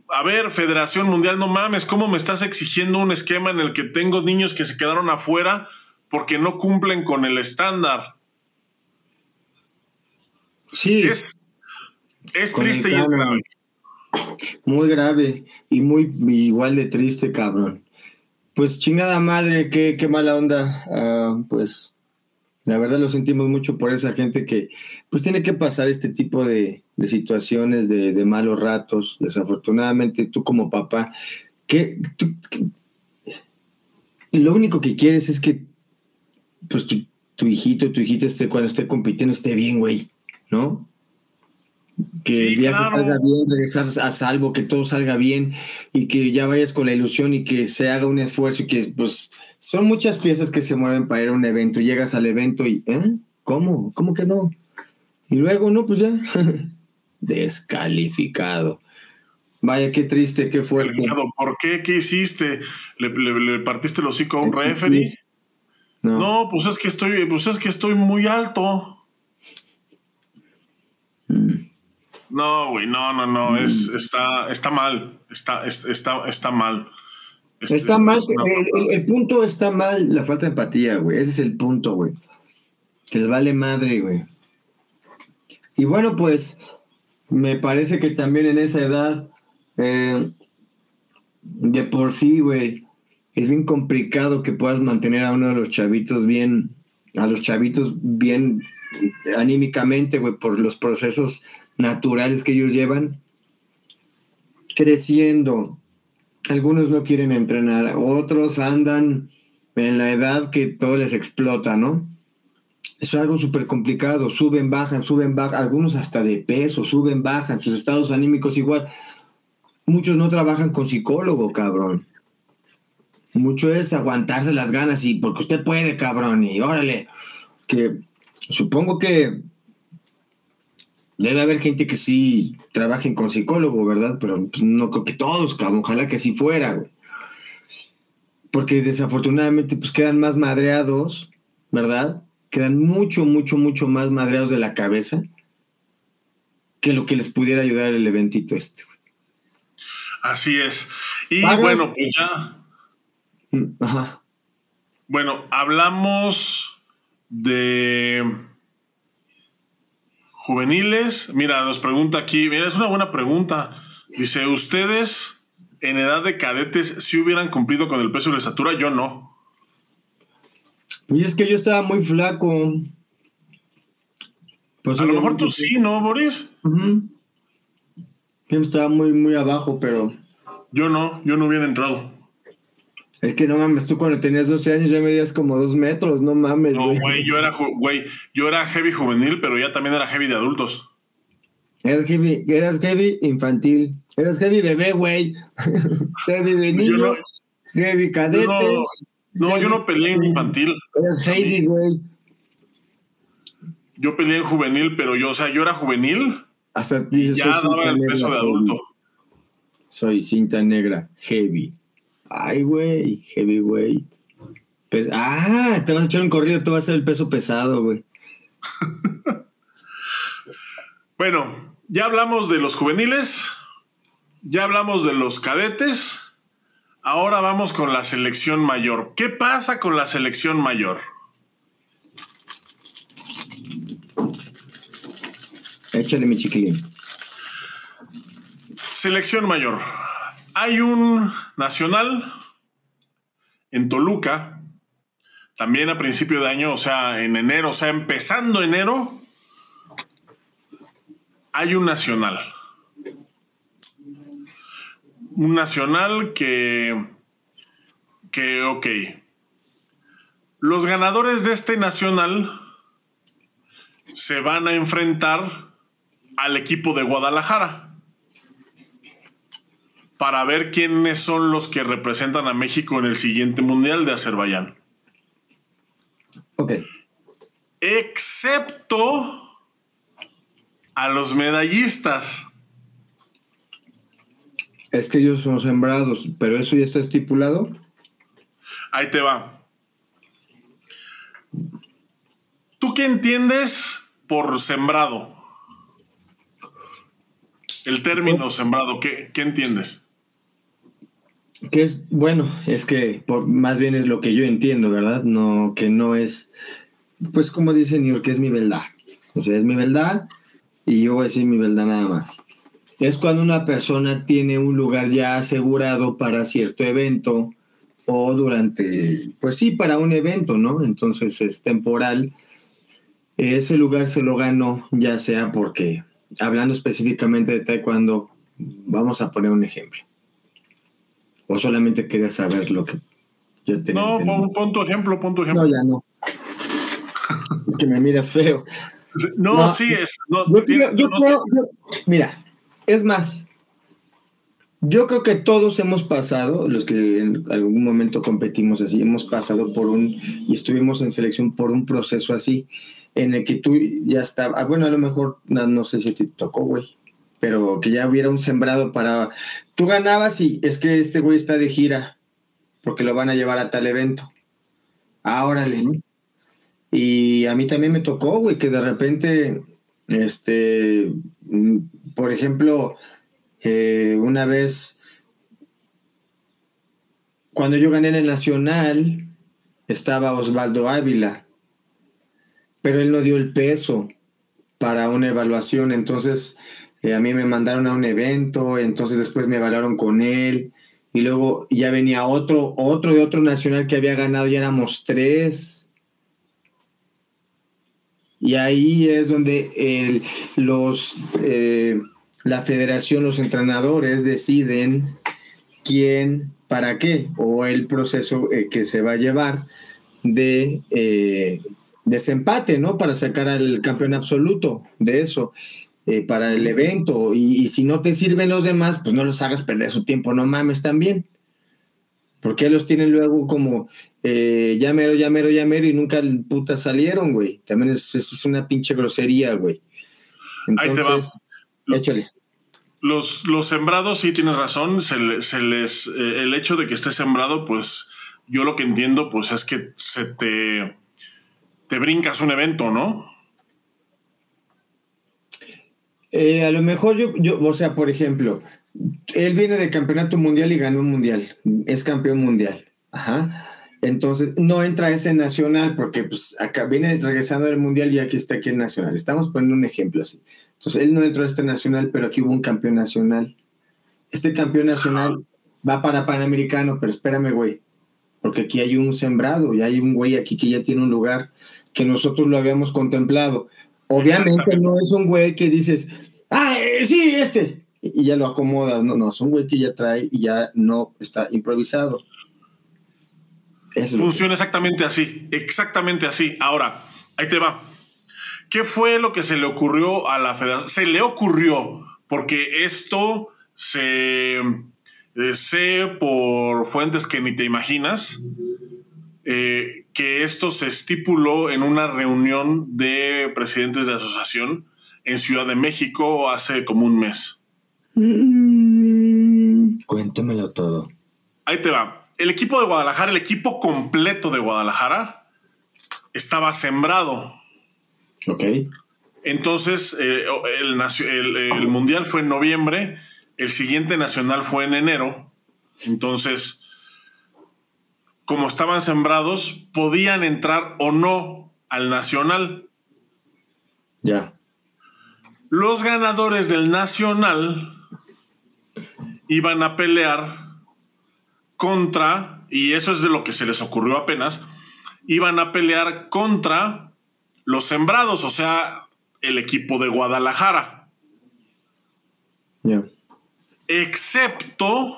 a ver, Federación Mundial, no mames, ¿cómo me estás exigiendo un esquema en el que tengo niños que se quedaron afuera porque no cumplen con el estándar? Sí. Es, es triste y es grave. Muy grave y muy igual de triste, cabrón. Pues chingada madre, qué, qué mala onda. Uh, pues la verdad lo sentimos mucho por esa gente que pues tiene que pasar este tipo de, de situaciones, de, de, malos ratos. Desafortunadamente tú como papá, que tú, lo único que quieres es que pues tu, tu hijito, tu hijita esté, cuando esté compitiendo esté bien, güey, ¿no? que sí, el viaje claro. salga bien, regresar a salvo, que todo salga bien y que ya vayas con la ilusión y que se haga un esfuerzo y que pues son muchas piezas que se mueven para ir a un evento. Llegas al evento y, ¿eh? ¿Cómo? ¿Cómo que no? Y luego, no, pues ya, [LAUGHS] descalificado. Vaya, qué triste, qué fuerte. ¿Por qué? ¿Qué hiciste? ¿Le, le, le partiste el hocico a un referee? No. no, pues es que estoy, pues es que estoy muy alto. Mm. No, güey, no, no, no, mm. es, está, está mal, está, está, está mal. Es, está es, mal, el, el, punto está mal, la falta de empatía, güey, ese es el punto, güey. Que les vale madre, güey. Y bueno, pues, me parece que también en esa edad, eh, de por sí, güey, es bien complicado que puedas mantener a uno de los chavitos bien, a los chavitos bien anímicamente, güey, por los procesos naturales que ellos llevan, creciendo. Algunos no quieren entrenar, otros andan en la edad que todo les explota, ¿no? Es algo súper complicado, suben, bajan, suben, bajan, algunos hasta de peso, suben, bajan, sus estados anímicos igual. Muchos no trabajan con psicólogo, cabrón. Mucho es aguantarse las ganas y porque usted puede, cabrón, y órale, que supongo que Debe haber gente que sí trabajen con psicólogo, ¿verdad? Pero pues, no creo que todos, cabrón. Ojalá que sí fuera, güey. Porque desafortunadamente, pues quedan más madreados, ¿verdad? Quedan mucho, mucho, mucho más madreados de la cabeza que lo que les pudiera ayudar el eventito este. Así es. Y bueno, pues ya. Mm, ajá. Bueno, hablamos de juveniles. Mira, nos pregunta aquí, mira, es una buena pregunta. Dice, ¿ustedes en edad de cadetes si hubieran cumplido con el peso y la estatura? Yo no. Y es que yo estaba muy flaco. Pues a lo mejor tú sí, ¿no, Boris? Yo estaba muy, muy abajo, pero. Yo no, yo no hubiera entrado. Es que no mames, tú cuando tenías 12 años ya medías como dos metros, no mames. No, güey, yo era, güey, yo era heavy juvenil, pero ya también era heavy de adultos. Eras heavy, eras heavy infantil. Eras heavy bebé, güey. [LAUGHS] heavy de niño. heavy cadete. no, yo no peleé en infantil. Eras Heidi, güey. Yo peleé en juvenil, pero yo, o sea, yo era juvenil. Hasta dices, ya daba el peso de adulto. Soy cinta negra, heavy. Ay, güey, heavyweight. Pues, ah, te vas a echar un corrido, tú vas a ser el peso pesado, güey. bueno, ya hablamos de los juveniles, ya hablamos de los cadetes, ahora vamos con la selección mayor. ¿Qué pasa con la selección mayor? Échale mi chiquilín. Selección mayor. Hay un nacional en Toluca, también a principio de año, o sea, en enero, o sea, empezando enero, hay un nacional. Un nacional que, que, ok, los ganadores de este nacional se van a enfrentar al equipo de Guadalajara para ver quiénes son los que representan a México en el siguiente Mundial de Azerbaiyán. Ok. Excepto a los medallistas. Es que ellos son sembrados, pero eso ya está estipulado. Ahí te va. ¿Tú qué entiendes por sembrado? El término sembrado, ¿qué, ¿qué entiendes? Que es, bueno, es que por, más bien es lo que yo entiendo, ¿verdad? No, que no es, pues como dice New York, que es mi verdad. O sea, es mi verdad y yo voy a decir mi verdad nada más. Es cuando una persona tiene un lugar ya asegurado para cierto evento o durante, pues sí, para un evento, ¿no? Entonces es temporal. Ese lugar se lo ganó, ya sea porque, hablando específicamente de taekwondo, vamos a poner un ejemplo ¿O solamente querías saber lo que yo tenía? No, pon, tu ejemplo, pon tu ejemplo. No, ya no. es que me miras feo. No, sí es. mira, es más, yo creo que todos hemos pasado, los que en algún momento competimos así, hemos pasado por un, y estuvimos en selección por un proceso así, en el que tú ya estabas, ah, bueno, a lo mejor, no, no sé si te tocó, güey, pero que ya hubiera un sembrado para... Tú ganabas y es que este güey está de gira, porque lo van a llevar a tal evento. Ahora Y a mí también me tocó, güey, que de repente, este, mm, por ejemplo, eh, una vez, cuando yo gané en el Nacional, estaba Osvaldo Ávila, pero él no dio el peso para una evaluación, entonces eh, a mí me mandaron a un evento, entonces después me evaluaron con él y luego ya venía otro, otro de otro nacional que había ganado, y éramos tres. Y ahí es donde los, eh, la federación, los entrenadores deciden quién, para qué, o el proceso eh, que se va a llevar de desempate, ¿no? Para sacar al campeón absoluto de eso. Eh, para el evento y, si no te sirven los demás, pues no los hagas perder su tiempo, no mames también. Porque los tienen luego como eh, llamero, llamero, llamero y nunca puta salieron, güey. También es, es una pinche grosería, güey. Ahí te va. Échale. Los, los sembrados, sí tienes razón, se, les, eh, el hecho de que esté sembrado, pues yo lo que entiendo, pues es que se te, te brincas un evento, ¿no? Eh, a lo mejor yo, yo, o sea, por ejemplo, Él viene de campeonato mundial y ganó un mundial. Es campeón mundial. Ajá. Entonces, no entra ese nacional porque pues, acá viene regresando del mundial y aquí está aquí el nacional. Estamos poniendo un ejemplo así. Entonces, él no entró a este nacional, pero aquí hubo un campeón nacional. Este campeón nacional va para Panamericano, pero espérame, güey, porque aquí hay un sembrado y hay un güey aquí que ya tiene un lugar que nosotros lo habíamos contemplado. Obviamente no es un güey que dices, ah, eh, sí, este, y ya lo acomodas. No, no, es un güey que ya trae y ya no está improvisado. Funciona exactamente así, exactamente así. Ahora, ahí te va. ¿Qué fue lo que se le ocurrió a la federación? Se le ocurrió, porque esto se eh, sé por fuentes que ni te imaginas, eh, que esto se estipuló en una reunión de presidentes de asociación en Ciudad de México hace como un mes. Mm, cuéntemelo todo. Ahí te va el equipo de Guadalajara, el equipo completo de Guadalajara, estaba sembrado. Ok. Entonces, eh, el, Mundial fue en noviembre, el siguiente Nacional fue en enero. Entonces, como estaban sembrados, podían entrar o no al Nacional. Ya. Los ganadores del Nacional iban a pelear contra, y eso es de lo que se les ocurrió apenas, iban a pelear contra los sembrados, o sea, el equipo de Guadalajara. Excepto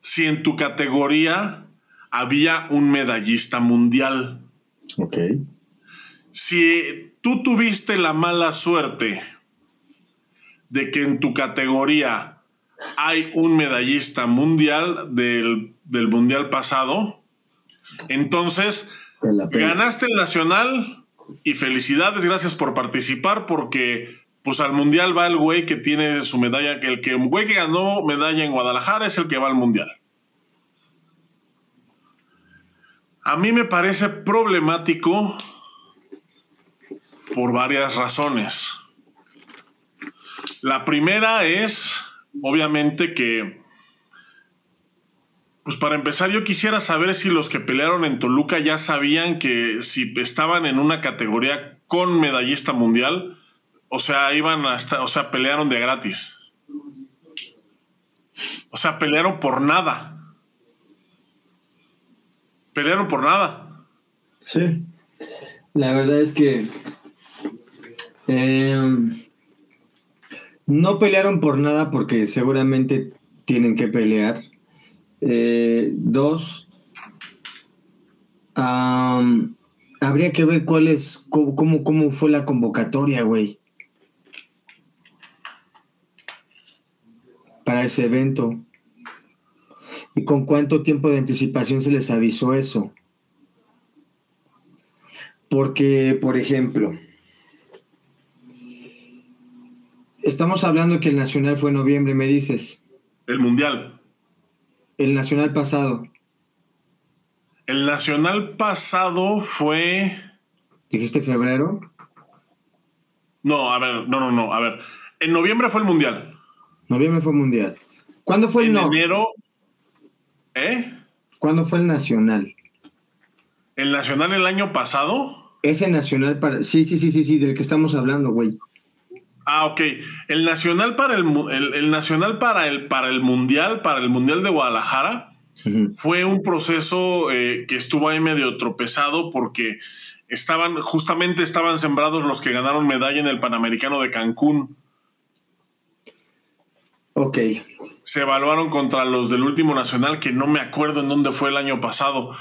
si en tu categoría había un medallista mundial. Ok. Si tú tuviste la mala suerte de que en tu categoría hay un medallista mundial del, mundial pasado. Entonces, ganaste el nacional y felicidades, gracias por participar porque pues al mundial va el güey que tiene su medalla, que el que güey que ganó medalla en Guadalajara es el que va al mundial. A mí me parece problemático por varias razones. La primera es obviamente que, pues para empezar, yo quisiera saber si los que pelearon en Toluca ya sabían que si estaban en una categoría con medallista mundial, o sea, iban hasta, o sea, pelearon de gratis. O sea, pelearon por nada. Pelearon por nada. Sí. La verdad es que eh, no pelearon por nada porque seguramente tienen que pelear. Eh, dos, habría que ver cuál es, cómo, cómo fue la convocatoria, güey. Para ese evento. ¿Y con cuánto tiempo de anticipación se les avisó eso? Porque, por ejemplo, Estamos hablando que el Nacional fue en noviembre, me dices. El Mundial. El Nacional pasado. El Nacional pasado fue... ¿Dijiste febrero? No, a ver, no, no, no, a ver. En noviembre fue el Mundial. Noviembre fue el Mundial. ¿Cuándo fue el En enero... ¿Eh? ¿Cuándo fue el Nacional? ¿El Nacional el año pasado? Ese Nacional para... Sí, sí, sí, sí, sí, del que estamos hablando, güey. Ah, ok. El nacional para el, el, nacional para el, para el mundial, para el mundial de Guadalajara, fue un proceso eh, que estuvo ahí medio tropezado porque estaban, justamente estaban sembrados los que ganaron medalla en el Panamericano de Cancún. Ok. Se evaluaron contra los del último nacional, que no me acuerdo en dónde fue el año pasado.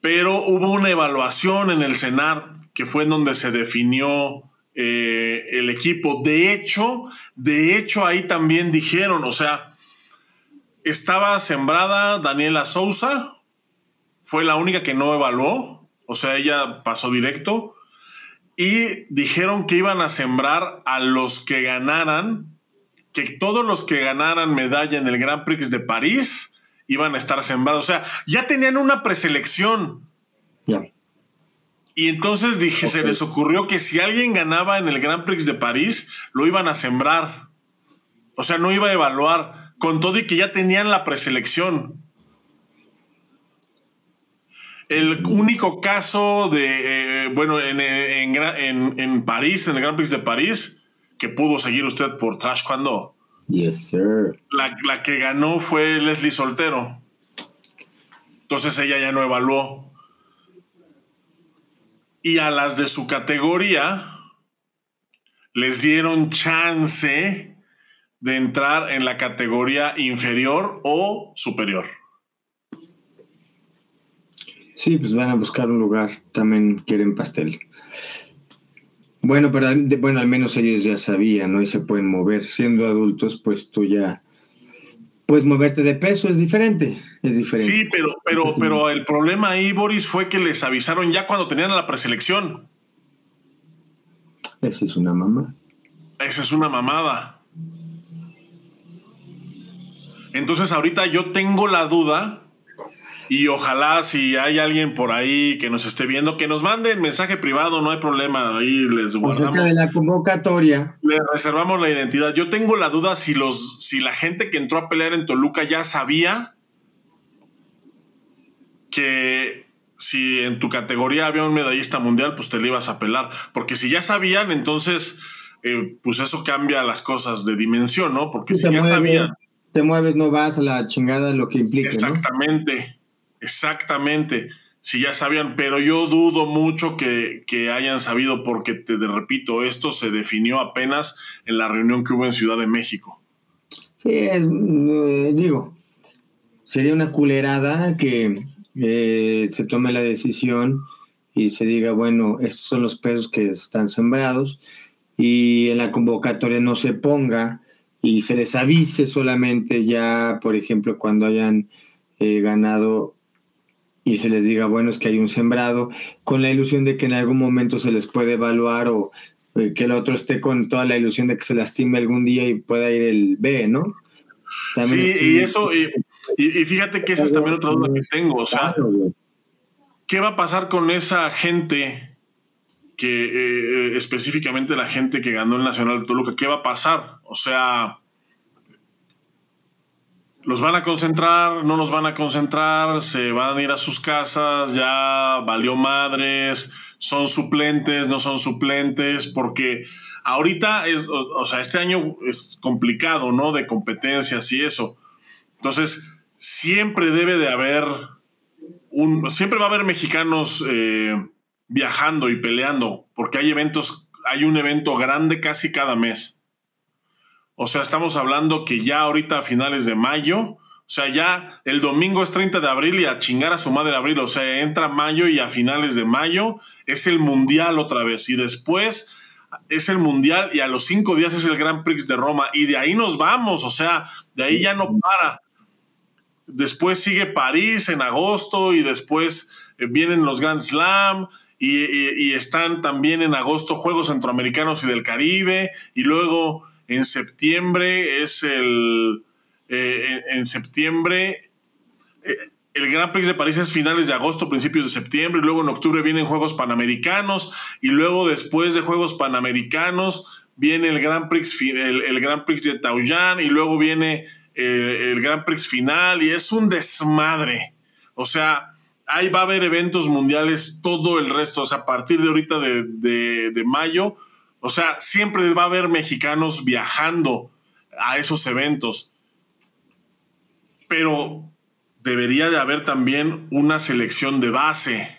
Pero hubo una evaluación en el CENAR, que fue en donde se definió eh, el equipo. De hecho, de hecho, ahí también dijeron, o sea, estaba sembrada Daniela Sousa, fue la única que no evaluó, o sea, ella pasó directo. Y dijeron que iban a sembrar a los que ganaran, que todos los que ganaran medalla en el Grand Prix de París iban a estar sembrados. O sea, ya tenían una preselección. Y entonces dije, se les ocurrió que si alguien ganaba en el Grand Prix de París, lo iban a sembrar. O sea, no iba a evaluar con todo y que ya tenían la preselección. El único caso de, eh, bueno, en, en, París, en el Grand Prix de París, que pudo seguir usted por Trash cuando. Yes, sir. La, la, que ganó fue Leslie Soltero. Entonces ella ya no evaluó. Y a las de su categoría les dieron chance de entrar en la categoría inferior o superior. Sí, pues van a buscar un lugar, también quieren pastel. Bueno, pero bueno, al menos ellos ya sabían, ¿no? Y se pueden mover. Siendo adultos, pues tú ya pues moverte de peso es diferente, es diferente. Sí, pero, pero, pero el problema ahí, Boris, fue que les avisaron ya cuando tenían la preselección. Esa es una mamada. Esa es una mamada. Entonces ahorita yo tengo la duda y ojalá si hay alguien por ahí que nos esté viendo, que nos mande mensaje privado, no hay problema, ahí les guardamos. de la convocatoria. Le reservamos la identidad. Yo tengo la duda si los, si la gente que entró a pelear en Toluca ya sabía que si en tu categoría había un medallista mundial, pues te le ibas a pelar. Porque si ya sabían, entonces, eh, pues eso cambia las cosas de dimensión, ¿no? Porque si ya sabían. Te mueves, no vas a la chingada, lo que implica. Exactamente. Exactamente. Si ya sabían, pero yo dudo mucho que, hayan sabido porque, te repito, esto se definió apenas en la reunión que hubo en Ciudad de México. Sí, es, eh, digo, sería una culerada que eh, se tome la decisión y se diga, bueno, estos son los pesos que están sembrados y en la convocatoria no se ponga y se les avise solamente ya, por ejemplo, cuando hayan eh, ganado y se les diga, bueno, es que hay un sembrado, con la ilusión de que en algún momento se les puede evaluar o eh, que el otro esté con toda la ilusión de que se lastime algún día y pueda ir el B, ¿no? sí, y eso, y, fíjate que esa es también otra duda que tengo, o sea, ¿qué va a pasar con esa gente que eh, eh, específicamente la gente que ganó el Nacional de Toluca? ¿Qué va a pasar? O sea, los van a concentrar, no nos van a concentrar, se van a ir a sus casas, ya valió madres, son suplentes, no son suplentes, porque ahorita es, o, sea, este año es complicado, ¿no? De competencias y eso. Entonces, siempre debe de haber un, siempre va a haber mexicanos eh, viajando y peleando, porque hay eventos, hay un evento grande casi cada mes. O sea, estamos hablando que ya ahorita a finales de mayo, o sea, ya el domingo es 30 de abril y a chingar a su madre abril, o sea, entra mayo y a finales de mayo es el mundial otra vez y después es el mundial y a los cinco días es el Grand Prix de Roma y de ahí nos vamos, o sea, de ahí ya no para. Después sigue París en agosto y después eh, vienen los Grand Slam. Y, y, están también en agosto Juegos Centroamericanos y del Caribe, y luego en septiembre es el. Eh, en, septiembre. Eh, el Gran Prix de París es finales de agosto, principios de septiembre, y luego en octubre vienen Juegos Panamericanos, y luego después de Juegos Panamericanos viene el Gran Prix, el, Gran Prix de Taoyuan, y luego viene eh, el Gran Prix final, y es un desmadre. O sea, ahí va a haber eventos mundiales todo el resto, o sea, a partir de ahorita de, de mayo o sea, siempre va a haber mexicanos viajando a esos eventos. Pero debería de haber también una selección de base.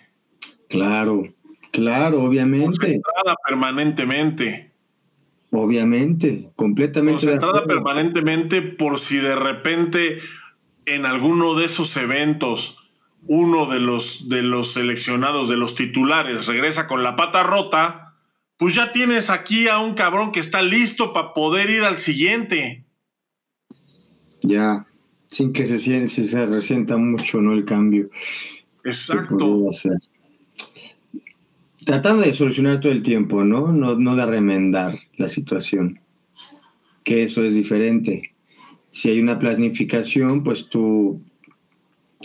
Claro, claro, obviamente. Concentrada permanentemente. Obviamente, completamente. Concentrada permanentemente por si de repente en alguno de esos eventos uno de los, de los seleccionados, de los titulares, regresa con la pata rota pues ya tienes aquí a un cabrón que está listo para poder ir al siguiente. Ya, sin que se, siente, se resienta mucho, ¿no? El cambio. Exacto. Tratando de solucionar todo el tiempo, ¿no? ¿no? No de remendar la situación. Que eso es diferente. Si hay una planificación, pues tú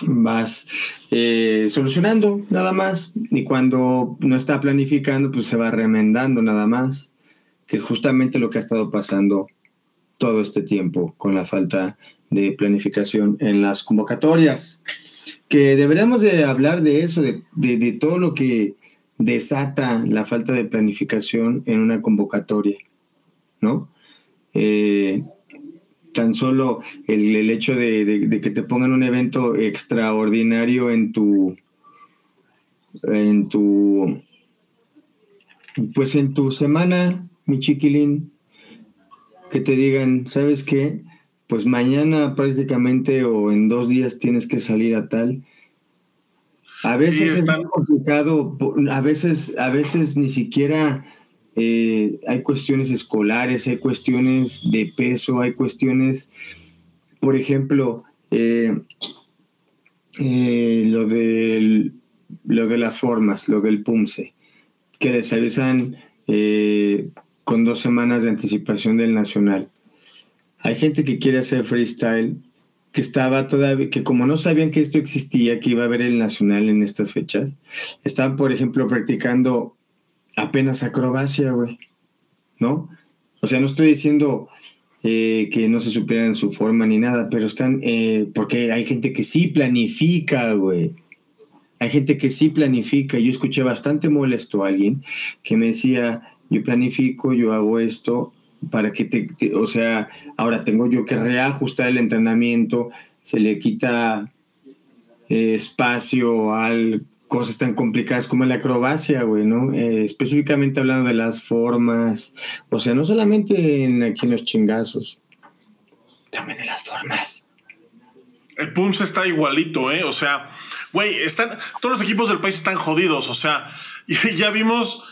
vas eh, solucionando nada más y cuando no está planificando pues se va remendando nada más que es justamente lo que ha estado pasando todo este tiempo con la falta de planificación en las convocatorias. Que deberíamos de hablar de eso, de, de, todo lo que desata la falta de planificación en una convocatoria, ¿no? Eh, tan solo el, el hecho de, de, que te pongan un evento extraordinario en tu en tu pues en tu semana, mi chiquilín, que te digan, ¿sabes qué? Pues mañana prácticamente o en dos días tienes que salir a tal. A veces es tan complicado, a veces, a veces ni siquiera eh, hay cuestiones escolares, hay cuestiones de peso, hay cuestiones, por ejemplo, eh, eh, lo, lo de las formas, lo del PUMSE, que les avisan con dos semanas de anticipación del Nacional. Hay gente que quiere hacer freestyle, que estaba todavía, que como no sabían que esto existía, que iba a haber el Nacional en estas fechas, estaban, por ejemplo, practicando apenas acrobacia, güey, ¿no? O sea, no estoy diciendo eh, que no se supieran su forma ni nada, pero están, eh, porque hay gente que sí planifica, güey. Hay gente que sí planifica. Yo escuché bastante molesto a alguien que me decía, yo planifico, yo hago esto para que te, o sea, ahora tengo yo que reajustar el entrenamiento, se le quita eh, espacio al cosas tan complicadas como la acrobacia, güey, ¿no? Eh, específicamente hablando de las formas, o sea, no solamente en, aquí en los chingazos, también en las formas. El PUMS está igualito, ¿eh? O sea, güey, están, todos los equipos del país están jodidos, o sea, [LAUGHS] ya vimos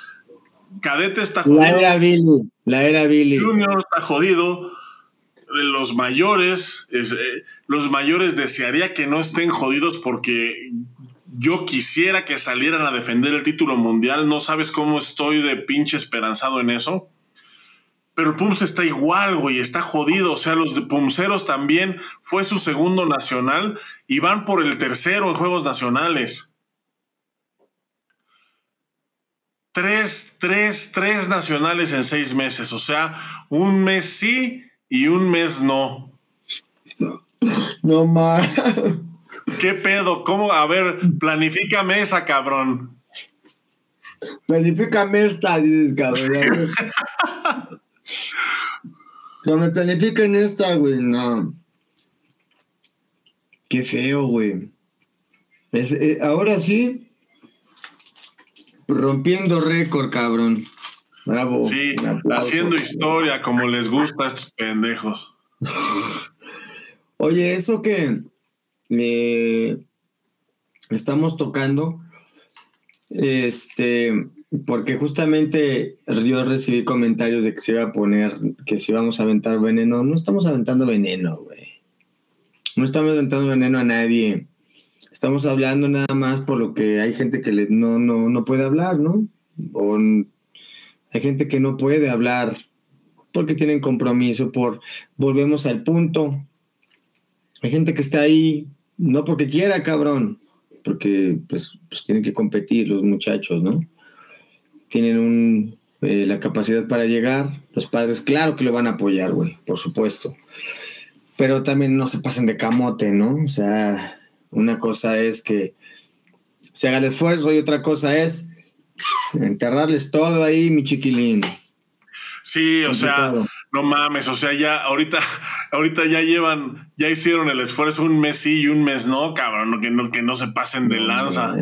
Cadete está jodido. La era Billy. La era Billy. Junior está jodido. Los mayores, eh, los mayores desearía que no estén jodidos porque yo quisiera que salieran a defender el título mundial. No sabes cómo estoy de pinche esperanzado en eso. Pero el Pums está igual, güey, está jodido. O sea, los Pumceros también fue su segundo nacional y van por el tercero en Juegos Nacionales. tres, tres, tres nacionales en seis meses. O sea, un mes sí y un mes no. No más. ¿Qué pedo? ¿Cómo? A ver, planifícame esa, cabrón. Planifícame esta, dices, cabrón. no me planifiquen esta, güey, no. Qué feo, güey. Eh, ahora sí, Rompiendo récord, cabrón. Bravo. Sí, haciendo historia como les gusta a estos pendejos. Oye, eso que estamos tocando, este, porque justamente yo recibí comentarios de que se iba a poner, que si vamos a aventar veneno. No estamos aventando veneno, güey. No estamos aventando veneno a nadie. Estamos hablando nada más por lo que hay gente que no, no, puede hablar, ¿no? O hay gente que no puede hablar porque tienen compromiso, por volvemos al punto. Hay gente que está ahí no porque quiera, cabrón, porque pues, pues tienen que competir los muchachos, ¿no? Tienen un, eh, la capacidad para llegar, los padres, claro que lo van a apoyar, güey, por supuesto. Pero también no se pasen de camote, ¿no? O sea, una cosa es que se haga el esfuerzo y otra cosa es enterrarles todo ahí, mi chiquilín. Sí, o sea, no mames, o sea, ya ahorita, [LAUGHS] ahorita ya llevan, ya hicieron el esfuerzo un mes sí y un mes no, cabrón, que no, que no se pasen de lanza.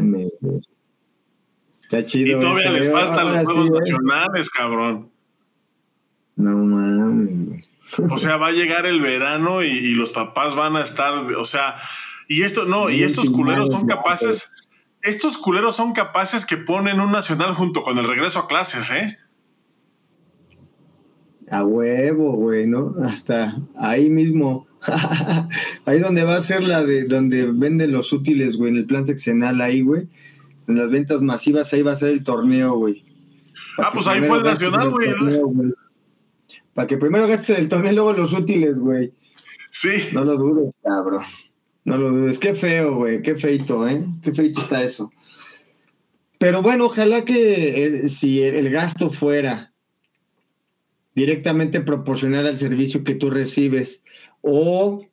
Está chido. Y todavía les faltan los Juegos ¿eh? Nacionales, cabrón. No mames. O sea, [LAUGHS] va a llegar el verano y los papás van a estar, o sea, y esto, no, y estos culeros son capaces, estos culeros son capaces que ponen un nacional junto con el regreso a clases, ¿eh? A huevo, güey, ¿no? Hasta ahí mismo. [LAUGHS] ahí donde va a ser la de donde venden los útiles, güey, en el plan seccional ahí, güey. En las ventas masivas, ahí va a ser el torneo, güey. ah, pues ahí fue el nacional, güey. Para que primero gastes el torneo y luego los útiles, güey. Sí. No lo dudes, cabrón. No lo dudes. Qué feo, güey. Qué feito, ¿eh? Qué feito está eso. Pero bueno, ojalá que eh, si el, gasto fuera directamente proporcional al servicio que tú recibes. O,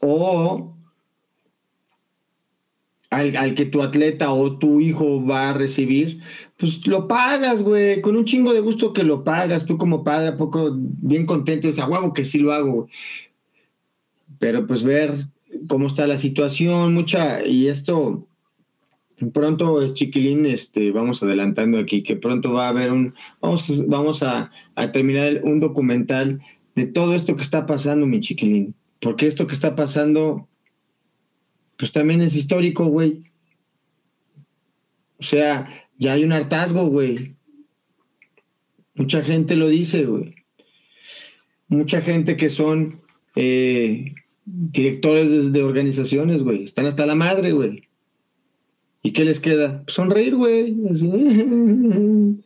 o al, que tu atleta o tu hijo va a recibir, pues lo pagas, güey, con un chingo de gusto que lo pagas, tú como padre, a poco bien contento, es a huevo que sí lo hago. Pero pues ver cómo está la situación, mucha, y esto pronto, chiquilín, este, vamos adelantando aquí, que pronto va a haber un, vamos, vamos a, a terminar un documental de todo esto que está pasando, mi chiquilín, porque esto que está pasando pues también es histórico, güey. O sea, ya hay un hartazgo, güey. Mucha gente lo dice, güey. Mucha gente que son eh, directores de, organizaciones, güey. Están hasta la madre, güey. ¿Y qué les queda? Pues sonreír, güey. [LAUGHS]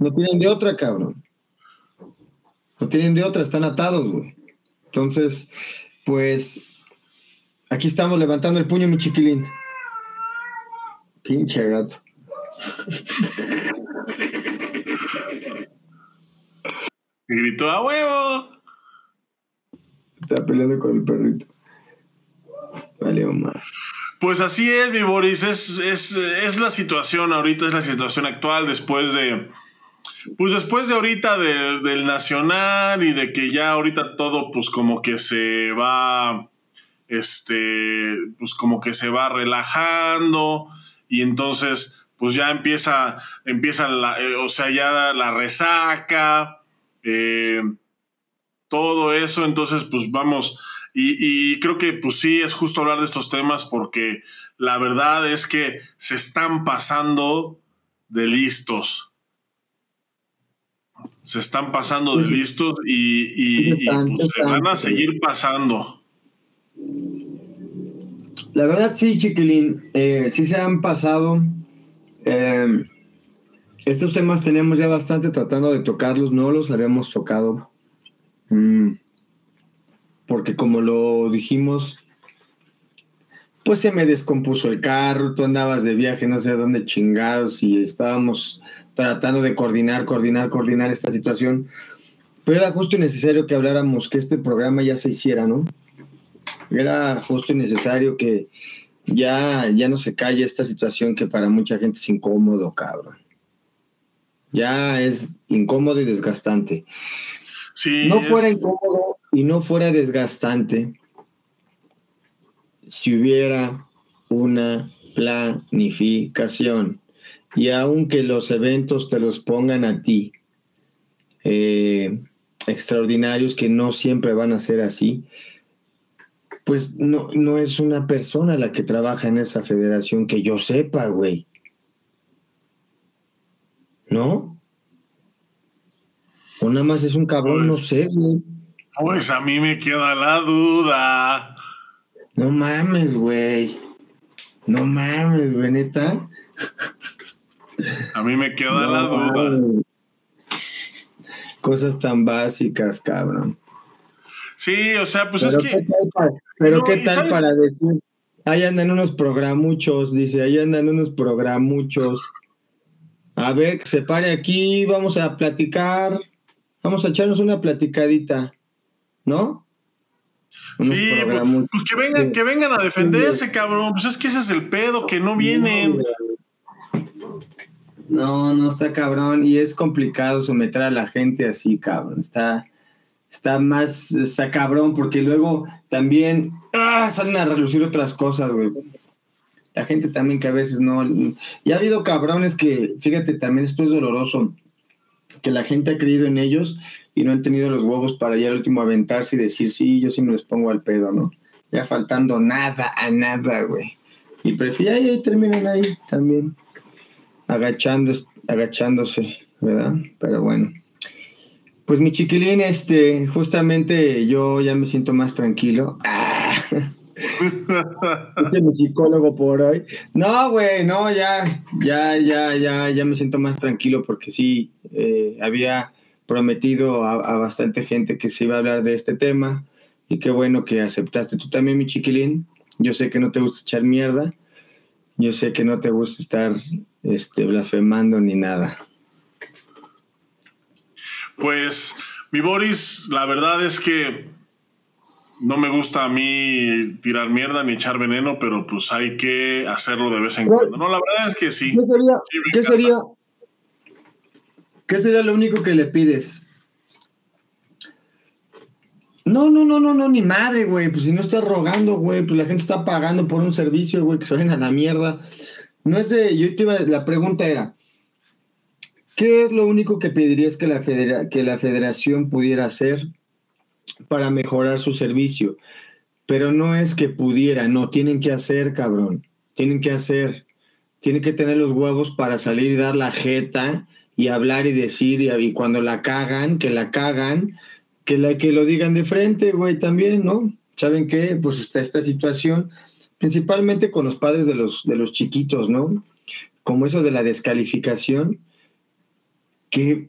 No tienen de otra, cabrón. No tienen de otra, están atados, güey. Entonces, pues Aquí estamos levantando el puño, mi chiquilín. Pinche gato. [LAUGHS] Gritó a huevo. Está peleando con el perrito. Vale, Omar. Pues así es, mi Boris. Es, es, la situación ahorita, es la situación actual después de. Pues después de ahorita del Nacional y de que ya ahorita todo, pues como que se va este, pues como que se va relajando y entonces pues ya empieza, empieza la, eh, o sea, ya la resaca, eh, todo eso, entonces pues vamos, y, y, creo que pues sí es justo hablar de estos temas porque la verdad es que se están pasando de listos. Se están pasando de listos y, y, pues, se van a seguir pasando. La verdad sí, chiquilín, eh, sí se han pasado. Eh, estos temas teníamos ya bastante tratando de tocarlos, no los habíamos tocado. Mm, porque como lo dijimos, pues se me descompuso el carro, tú andabas de viaje, no sé dónde chingados, y estábamos tratando de coordinar, coordinar, coordinar esta situación. Pero era justo y necesario que habláramos, que este programa ya se hiciera, ¿no? Era justo y necesario que ya, ya no se calle esta situación que para mucha gente es incómodo, cabrón. Ya es incómodo y desgastante. Si no fuera incómodo y no fuera desgastante si hubiera una planificación. Y aunque los eventos te los pongan a ti, eh, extraordinarios que no siempre van a ser así, pues no, no es una persona la que trabaja en esa federación que yo sepa, güey. ¿No? O nada más es un cabrón, no pues, sé, güey. Pues a mí me queda la duda. No mames, güey. No mames, güey, neta. A mí me queda la duda. Cosas tan básicas, cabrón. Sí, o sea, pues es que. pero qué tal para decir. Ahí andan unos programuchos, dice, ahí andan unos programuchos. A ver, que se pare aquí, vamos a platicar. Vamos a echarnos una platicadita, ¿no? sí, pues, pues, que vengan, que vengan a defenderse, cabrón. Pues es que ese es el pedo, que no vienen. No, no está cabrón. Y es complicado someter a la gente así, cabrón. Está, está más, está cabrón, porque luego también ah, salen a relucir otras cosas, güey. La gente también que a veces no. Y ha habido cabrones que, fíjate, también esto es doloroso, que la gente ha creído en ellos y no han tenido los huevos para ya al último aventarse y decir, sí, yo sí me los pongo al pedo, ¿no? Ya faltando nada a nada, güey. Y prefiero, ahí, ahí terminan ahí también, agachando, agachándose, ¿verdad? Pero bueno. Pues mi chiquilín, este, justamente yo ya me siento más tranquilo. Ah. [LAUGHS] Este es mi psicólogo por hoy. No, güey, no, ya, ya, ya, ya, ya me siento más tranquilo porque sí, eh, había prometido a, a, bastante gente que se iba a hablar de este tema y qué bueno que aceptaste. Tú también, mi chiquilín. Yo sé que no te gusta echar mierda. Yo sé que no te gusta estar este, blasfemando ni nada. Pues, mi Boris, la verdad es que no me gusta a mí tirar mierda ni echar veneno, pero pues hay que hacerlo de vez en cuando. No, la verdad es que sí. ¿Qué sería, ¿qué sería, ¿qué sería lo único que le pides? No, no, no, no, no, ni madre, güey. Pues si no estás rogando, güey, pues la gente está pagando por un servicio, güey, que se vayan a la mierda. No es de. Yo te iba, la pregunta era: ¿qué es lo único que pedirías que la, que la federación pudiera hacer para mejorar su servicio. Pero no es que pudiera, no, tienen que hacer, cabrón. Tienen que hacer. Tienen que tener los huevos para salir y dar la jeta y hablar y decir, y, cuando la cagan, que la cagan, que, la, que lo digan de frente, güey, también, ¿no? ¿Saben qué? Pues está esta situación, principalmente con los padres de los, de los chiquitos, ¿no? Como eso de la descalificación, que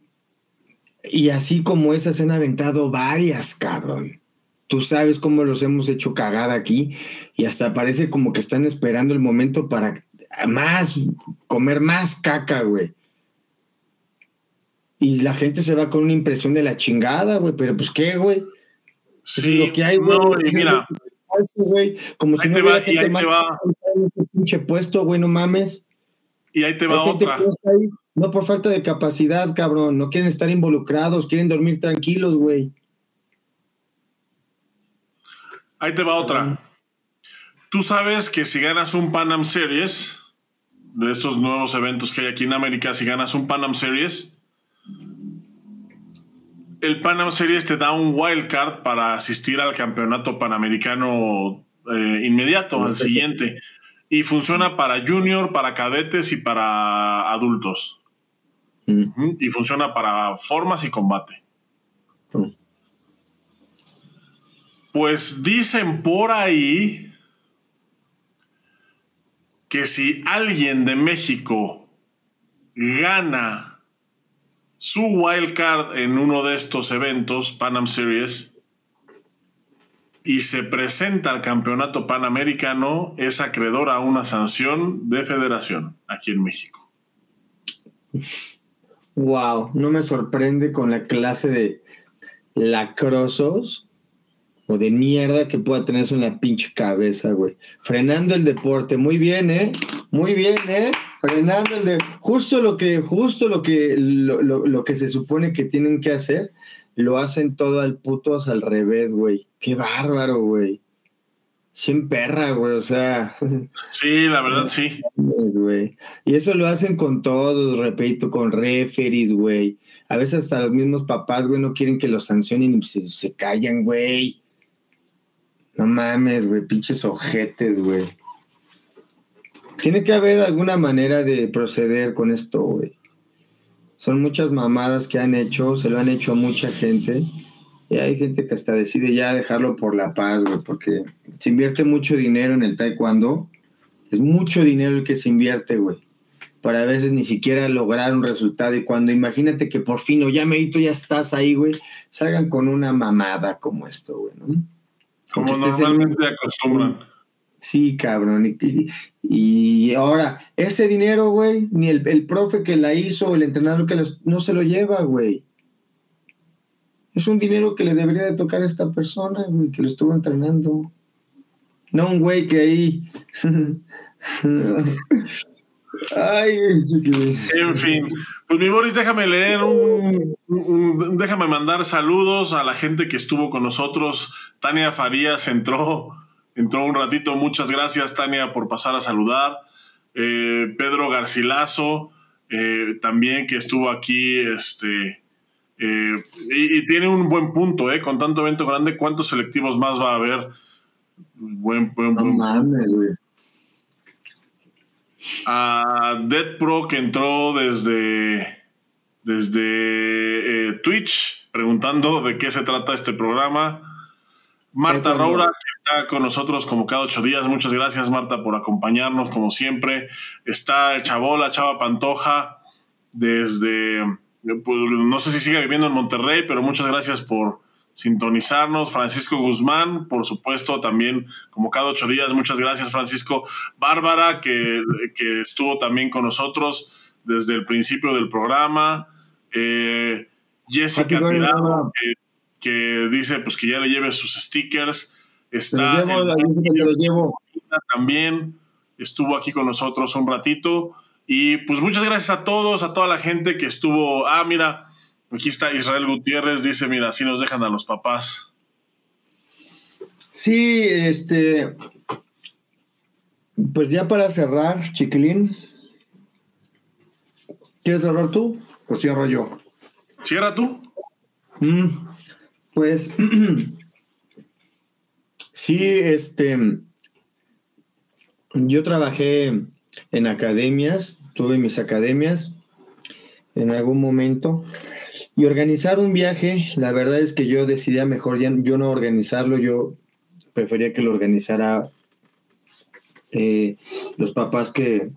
y así como esas se han aventado varias, cabrón. Tú sabes cómo los hemos hecho cagar aquí y hasta parece como que están esperando el momento para más, comer más caca, güey. Y la gente se va con una impresión de la chingada, güey, pero pues qué, güey. Sí, lo que hay, güey. No, mira. como si no hubiera gente más en ese pinche puesto, güey, no mames. Y ahí te va otra. No por falta de capacidad, cabrón. No quieren estar involucrados, quieren dormir tranquilos, güey. Ahí te va otra. Tú sabes que si ganas un Pan Series, de estos nuevos eventos que hay aquí en América, si ganas un Pan Series, el Pan Series te da un wild card para asistir al campeonato panamericano eh, inmediato, al siguiente. Y funciona para junior, para cadetes y para adultos. Y funciona para formas y combate. Pues dicen por ahí que si alguien de México gana su wild card en uno de estos eventos, Pan Series, y se presenta al campeonato panamericano, es acreedor a una sanción de federación aquí en México. Wow, no me sorprende con la clase de lacrosos o de mierda que pueda tener eso en la pinche cabeza, güey. Frenando el deporte, muy bien, ¿eh? Muy bien, ¿eh? Frenando el deporte. Justo lo que, justo lo que, lo, que se supone que tienen que hacer, lo hacen todo al putos al revés, güey. Qué bárbaro, güey. Sin perra, güey, o sea. Sí, la verdad, sí. Y eso lo hacen con todos, repito, con referees, güey. A veces hasta los mismos papás, güey, no quieren que los sancionen y se, se callan, güey. No mames, güey, pinches ojetes, güey. Tiene que haber alguna manera de proceder con esto, güey. Son muchas mamadas que han hecho, se lo han hecho a mucha gente. Y hay gente que hasta decide ya dejarlo por la paz, güey, porque se invierte mucho dinero en el taekwondo. Es mucho dinero el que se invierte, güey. Para a veces ni siquiera lograr un resultado. Y cuando imagínate que por fin, o ya medito, ya estás ahí, güey, salgan con una mamada como esto, güey, ¿no? Como normalmente acostumbran. Sí, cabrón. Y, y, ahora, ese dinero, güey, ni el, el, profe que la hizo, el entrenador que no se lo lleva, güey es un dinero que le debería de tocar a esta persona, güey, que lo estuvo entrenando. No un güey que ahí. [LAUGHS] Ay, en fin, pues mi Boris, déjame leer un, déjame mandar saludos a la gente que estuvo con nosotros. Tania Farías entró, entró un ratito. Muchas gracias, Tania, por pasar a saludar. Eh, Pedro Garcilaso, eh, también que estuvo aquí, este, eh, y, tiene un buen punto, ¿eh? Con tanto evento grande, ¿cuántos selectivos más va a haber? Buen, buen, no mames, güey. A Dead Pro que entró desde, desde eh, Twitch preguntando de qué se trata este programa. Marta Roura, que está con nosotros como cada ocho días. Muchas gracias, Marta, por acompañarnos, como siempre. Está Chabola, Chava Pantoja, desde pues, no sé si sigue viviendo en Monterrey, pero muchas gracias por sintonizarnos. Francisco Guzmán, por supuesto, también como cada ocho días, muchas gracias Francisco. Bárbara, que, estuvo también con nosotros desde el principio del programa. Eh, Jessica Tirado, que, dice pues que ya le lleve sus stickers. Está llevo, también estuvo aquí con nosotros un ratito. Y pues muchas gracias a todos, a toda la gente que estuvo. Ah, mira, aquí está Israel Gutiérrez, dice, mira, así nos dejan a los papás. Sí, este, pues ya para cerrar, chiquilín, ¿quieres cerrar tú o cierro yo? Cierra tú. Mm, pues [CLEARS THROAT] sí, este, yo trabajé en academias, tuve mis academias en algún momento y organizar un viaje, la verdad es que yo decidía mejor ya, yo no organizarlo, yo prefería que lo organizara eh, los papás que,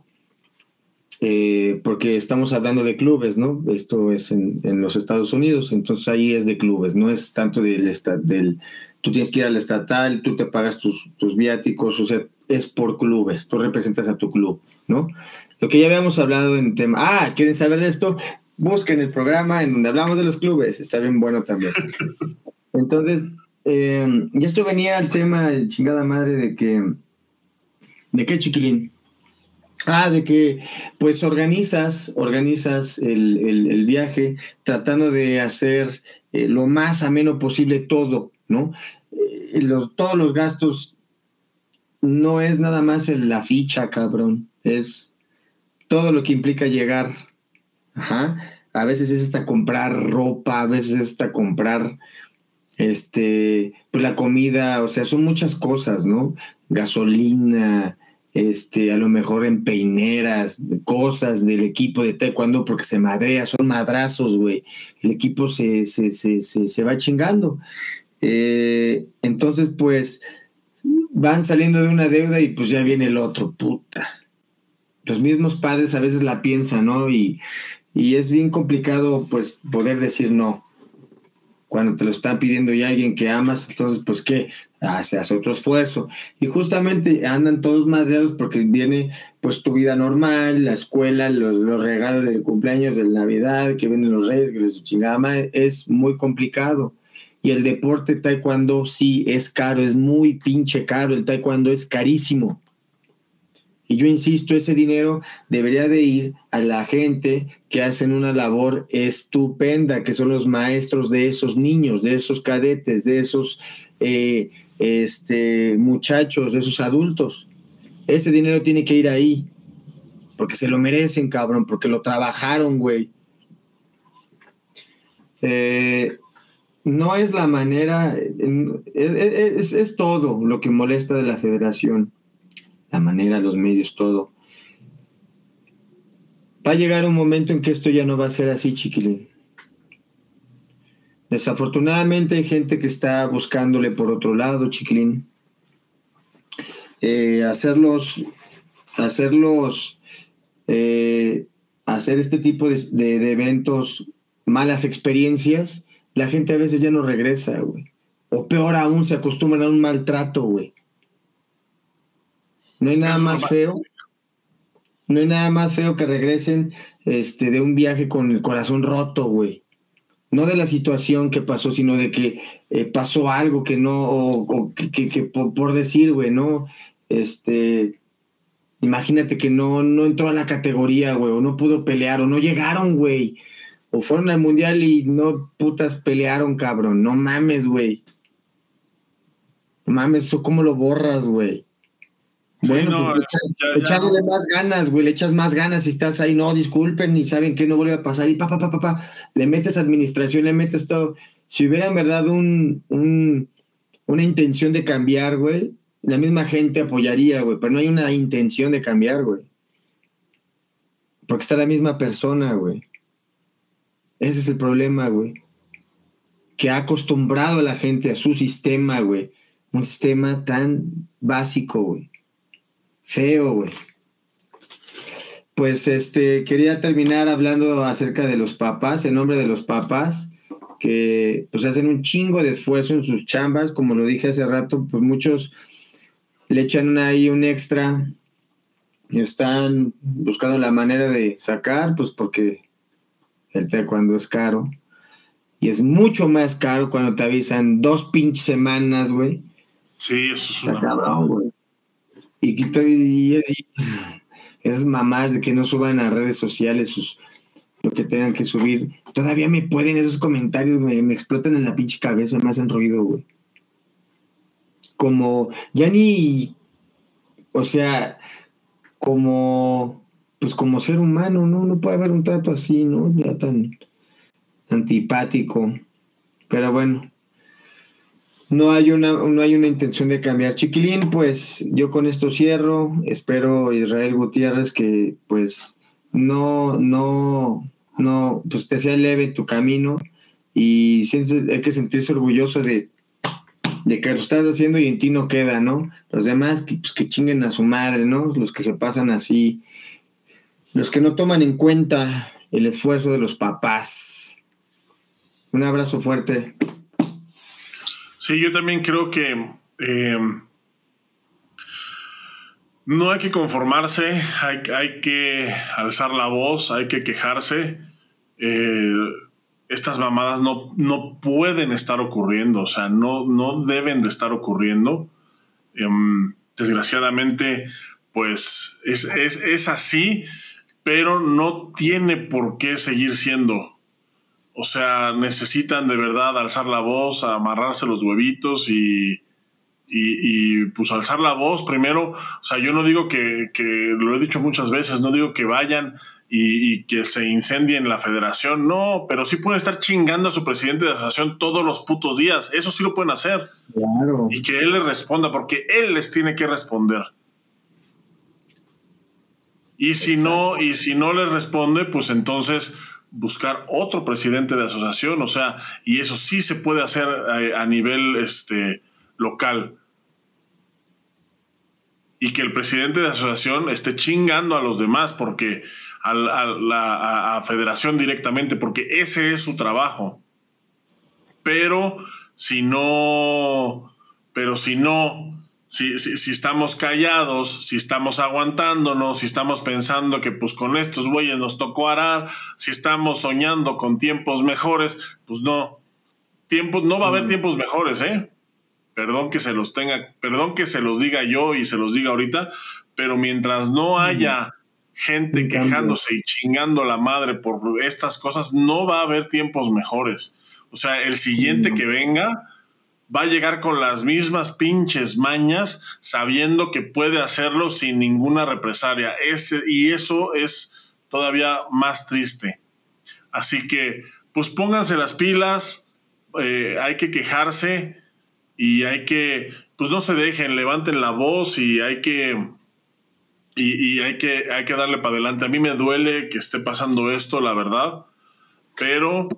eh, porque estamos hablando de clubes, ¿no? Esto es en, los Estados Unidos, entonces ahí es de clubes, no es tanto del, del tú tienes que ir al estatal, tú te pagas tus, tus viáticos, o sea, es por clubes, tú representas a tu club, ¿no? Lo que ya habíamos hablado en tema, ah, ¿quieren saber de esto? Busquen el programa en donde hablamos de los clubes, está bien bueno también. [LAUGHS] Entonces, eh, y esto venía al tema, chingada madre, de que ¿De qué, chiquilín? Ah, de que pues organizas, organizas el, viaje tratando de hacer eh, lo más ameno posible todo, ¿no? Eh, los, todos los gastos no es nada más en la ficha, cabrón, es todo lo que implica llegar. Ajá. A veces es hasta comprar ropa, a veces es hasta comprar este, pues la comida, o sea, son muchas cosas, ¿no? Gasolina, este, a lo mejor en peineras, cosas del equipo de taekwondo porque se madrea, son madrazos, güey. El equipo se, se, se, se va chingando. Eh, entonces, pues, van saliendo de una deuda y pues ya viene el otro, puta. Los mismos padres a veces la piensan, ¿no? Y, y es bien complicado, pues, poder decir no cuando te lo está pidiendo ya alguien que amas, entonces pues qué, hace, hace otro esfuerzo. Y justamente andan todos madreados porque viene pues tu vida normal, la escuela, los, regalos de cumpleaños, de Navidad, que vienen los reyes, que les chingada es muy complicado. Y el deporte taekwondo sí es caro, es muy pinche caro, el taekwondo es carísimo. Y yo insisto, ese dinero debería de ir a la gente que hacen una labor estupenda, que son los maestros de esos niños, de esos cadetes, de esos eh, este, muchachos, de esos adultos. Ese dinero tiene que ir ahí, porque se lo merecen, cabrón, porque lo trabajaron, güey. Eh, no es la manera, es todo lo que molesta de la federación la manera, los medios, todo. Va a llegar un momento en que esto ya no va a ser así, chiquilín. Desafortunadamente hay gente que está buscándole por otro lado, chiquilín. Eh, hacerlos, hacerlos, eh, hacer este tipo de, de, eventos, malas experiencias, la gente a veces ya no regresa, güey. O peor aún, se acostumbran a un maltrato, güey. No hay nada más feo. No hay nada más feo que regresen este, de un viaje con el corazón roto, güey. No de la situación que pasó, sino de que eh, pasó algo que no, o, que, por, decir, güey, ¿no? Este, imagínate que no, no entró a la categoría, güey, o no pudo pelear, o no llegaron, güey. O fueron al mundial y no putas pelearon, cabrón. No mames, güey. No mames, eso cómo lo borras, güey. Bueno, pues, echarle más ganas, güey, le echas más ganas si estás ahí, no, disculpen, ni saben que no vuelve a pasar, y pa, pa, pa, pa, le metes administración, le metes todo. Si hubiera en verdad un, una intención de cambiar, güey, la misma gente apoyaría, güey, pero no hay una intención de cambiar, güey. Porque está la misma persona, güey. Ese es el problema, güey. Que ha acostumbrado a la gente a su sistema, güey. Un sistema tan básico, güey Feo, güey. Pues este, quería terminar hablando acerca de los papás, en nombre de los papás, que pues hacen un chingo de esfuerzo en sus chambas, como lo dije hace rato, pues muchos le echan ahí un extra y están buscando la manera de sacar, pues porque el cuando es caro. y es mucho más caro cuando te avisan dos pinches semanas, güey. Sí, eso es una... cabrón, güey. Y, y, y, [LAUGHS] esas mamás de que no suban a redes sociales sus, lo que tengan que subir, todavía me pueden, esos comentarios me, me explotan en la pinche cabeza, me hacen ruido, güey. Como, ya ni, o sea, como, pues como ser humano, ¿no? No puede haber un trato así, ¿no? Ya tan antipático. Pero bueno, no hay una, no hay una intención de cambiar. Chiquilín, pues yo con esto cierro. Espero, Israel Gutiérrez, que pues no, no, no, pues te sea leve tu camino y hay que sentirse orgulloso de, de que lo estás haciendo y en ti no queda, ¿no? Los demás pues, que chinguen a su madre, ¿no? Los que se pasan así, los que no toman en cuenta el esfuerzo de los papás un abrazo fuerte. Sí, yo también creo que eh, no hay que conformarse, hay, que alzar la voz, hay que quejarse. Eh, estas mamadas no, no, pueden estar ocurriendo, o sea, no, no deben de estar ocurriendo. Em, desgraciadamente, pues es, es, es así, pero no tiene por qué seguir siendo. O sea, necesitan de verdad alzar la voz, amarrarse los huevitos y, y, pues alzar la voz primero. O sea, yo no digo que, que lo he dicho muchas veces, no digo que vayan y, que se incendien la federación, no, pero sí pueden estar chingando a su presidente de asociación todos los putos días. Eso sí lo pueden hacer. Claro. Y que él les responda, porque él les tiene que responder. Y si no, y si no les responde, pues entonces buscar otro presidente de asociación, o sea, y eso sí se puede hacer a, nivel este, local. Y que el presidente de asociación esté chingando a los demás porque a, la a federación directamente, porque ese es su trabajo. Pero si no, pero si no si, si, estamos callados, si estamos aguantándonos, si estamos pensando que pues con estos güeyes nos tocó arar, si estamos soñando con tiempos mejores, pues no. Tiempos, no va a haber mm. tiempos mejores, ¿eh? Perdón que se los tenga, perdón que se los diga yo y se los diga ahorita, pero mientras no haya gente quejándose y chingando la madre por estas cosas, no va a haber tiempos mejores. O sea, el siguiente que venga, va a llegar con las mismas pinches mañas, sabiendo que puede hacerlo sin ninguna represalia. Ese, y eso es todavía más triste. Así que, pues pónganse las pilas, eh, hay que quejarse y hay que, pues no se dejen, levanten la voz y hay que, y, hay que, hay que darle para adelante. A mí me duele que esté pasando esto, la verdad, pero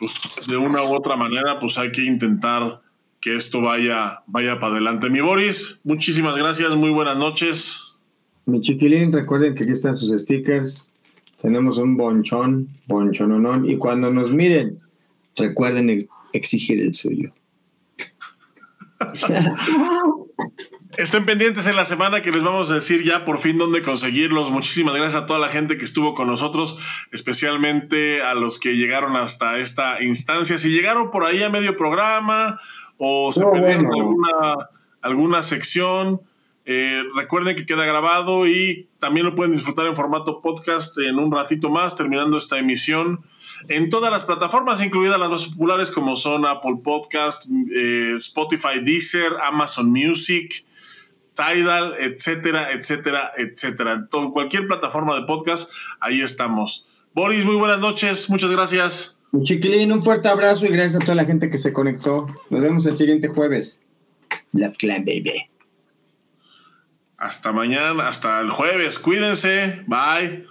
pues de una u otra manera, pues hay que intentar que esto vaya, vaya para adelante. Mi Boris, muchísimas gracias, muy buenas noches. Mi chiquilín, recuerden que aquí están sus stickers. Tenemos un bonchón, bonchononón. Y cuando nos miren, recuerden exigir el suyo. [LAUGHS] Estén pendientes en la semana que les vamos a decir ya por fin dónde conseguirlos. Muchísimas gracias a toda la gente que estuvo con nosotros, especialmente a los que llegaron hasta esta instancia. Si llegaron por ahí a medio programa o se perdieron alguna, alguna sección. Eh, recuerden que queda grabado y también lo pueden disfrutar en formato podcast en un ratito más, terminando esta emisión. En todas las plataformas, incluidas las más populares como son Apple Podcast, eh, Spotify, Deezer, Amazon Music, Tidal, etcétera, etcétera, etcétera. En cualquier plataforma de podcast, ahí estamos. Boris, muy buenas noches, muchas gracias. Chiquilín, un fuerte abrazo y gracias a toda la gente que se conectó. Nos vemos el siguiente jueves. Love Clan, baby. Hasta mañana, hasta el jueves. Cuídense. Bye.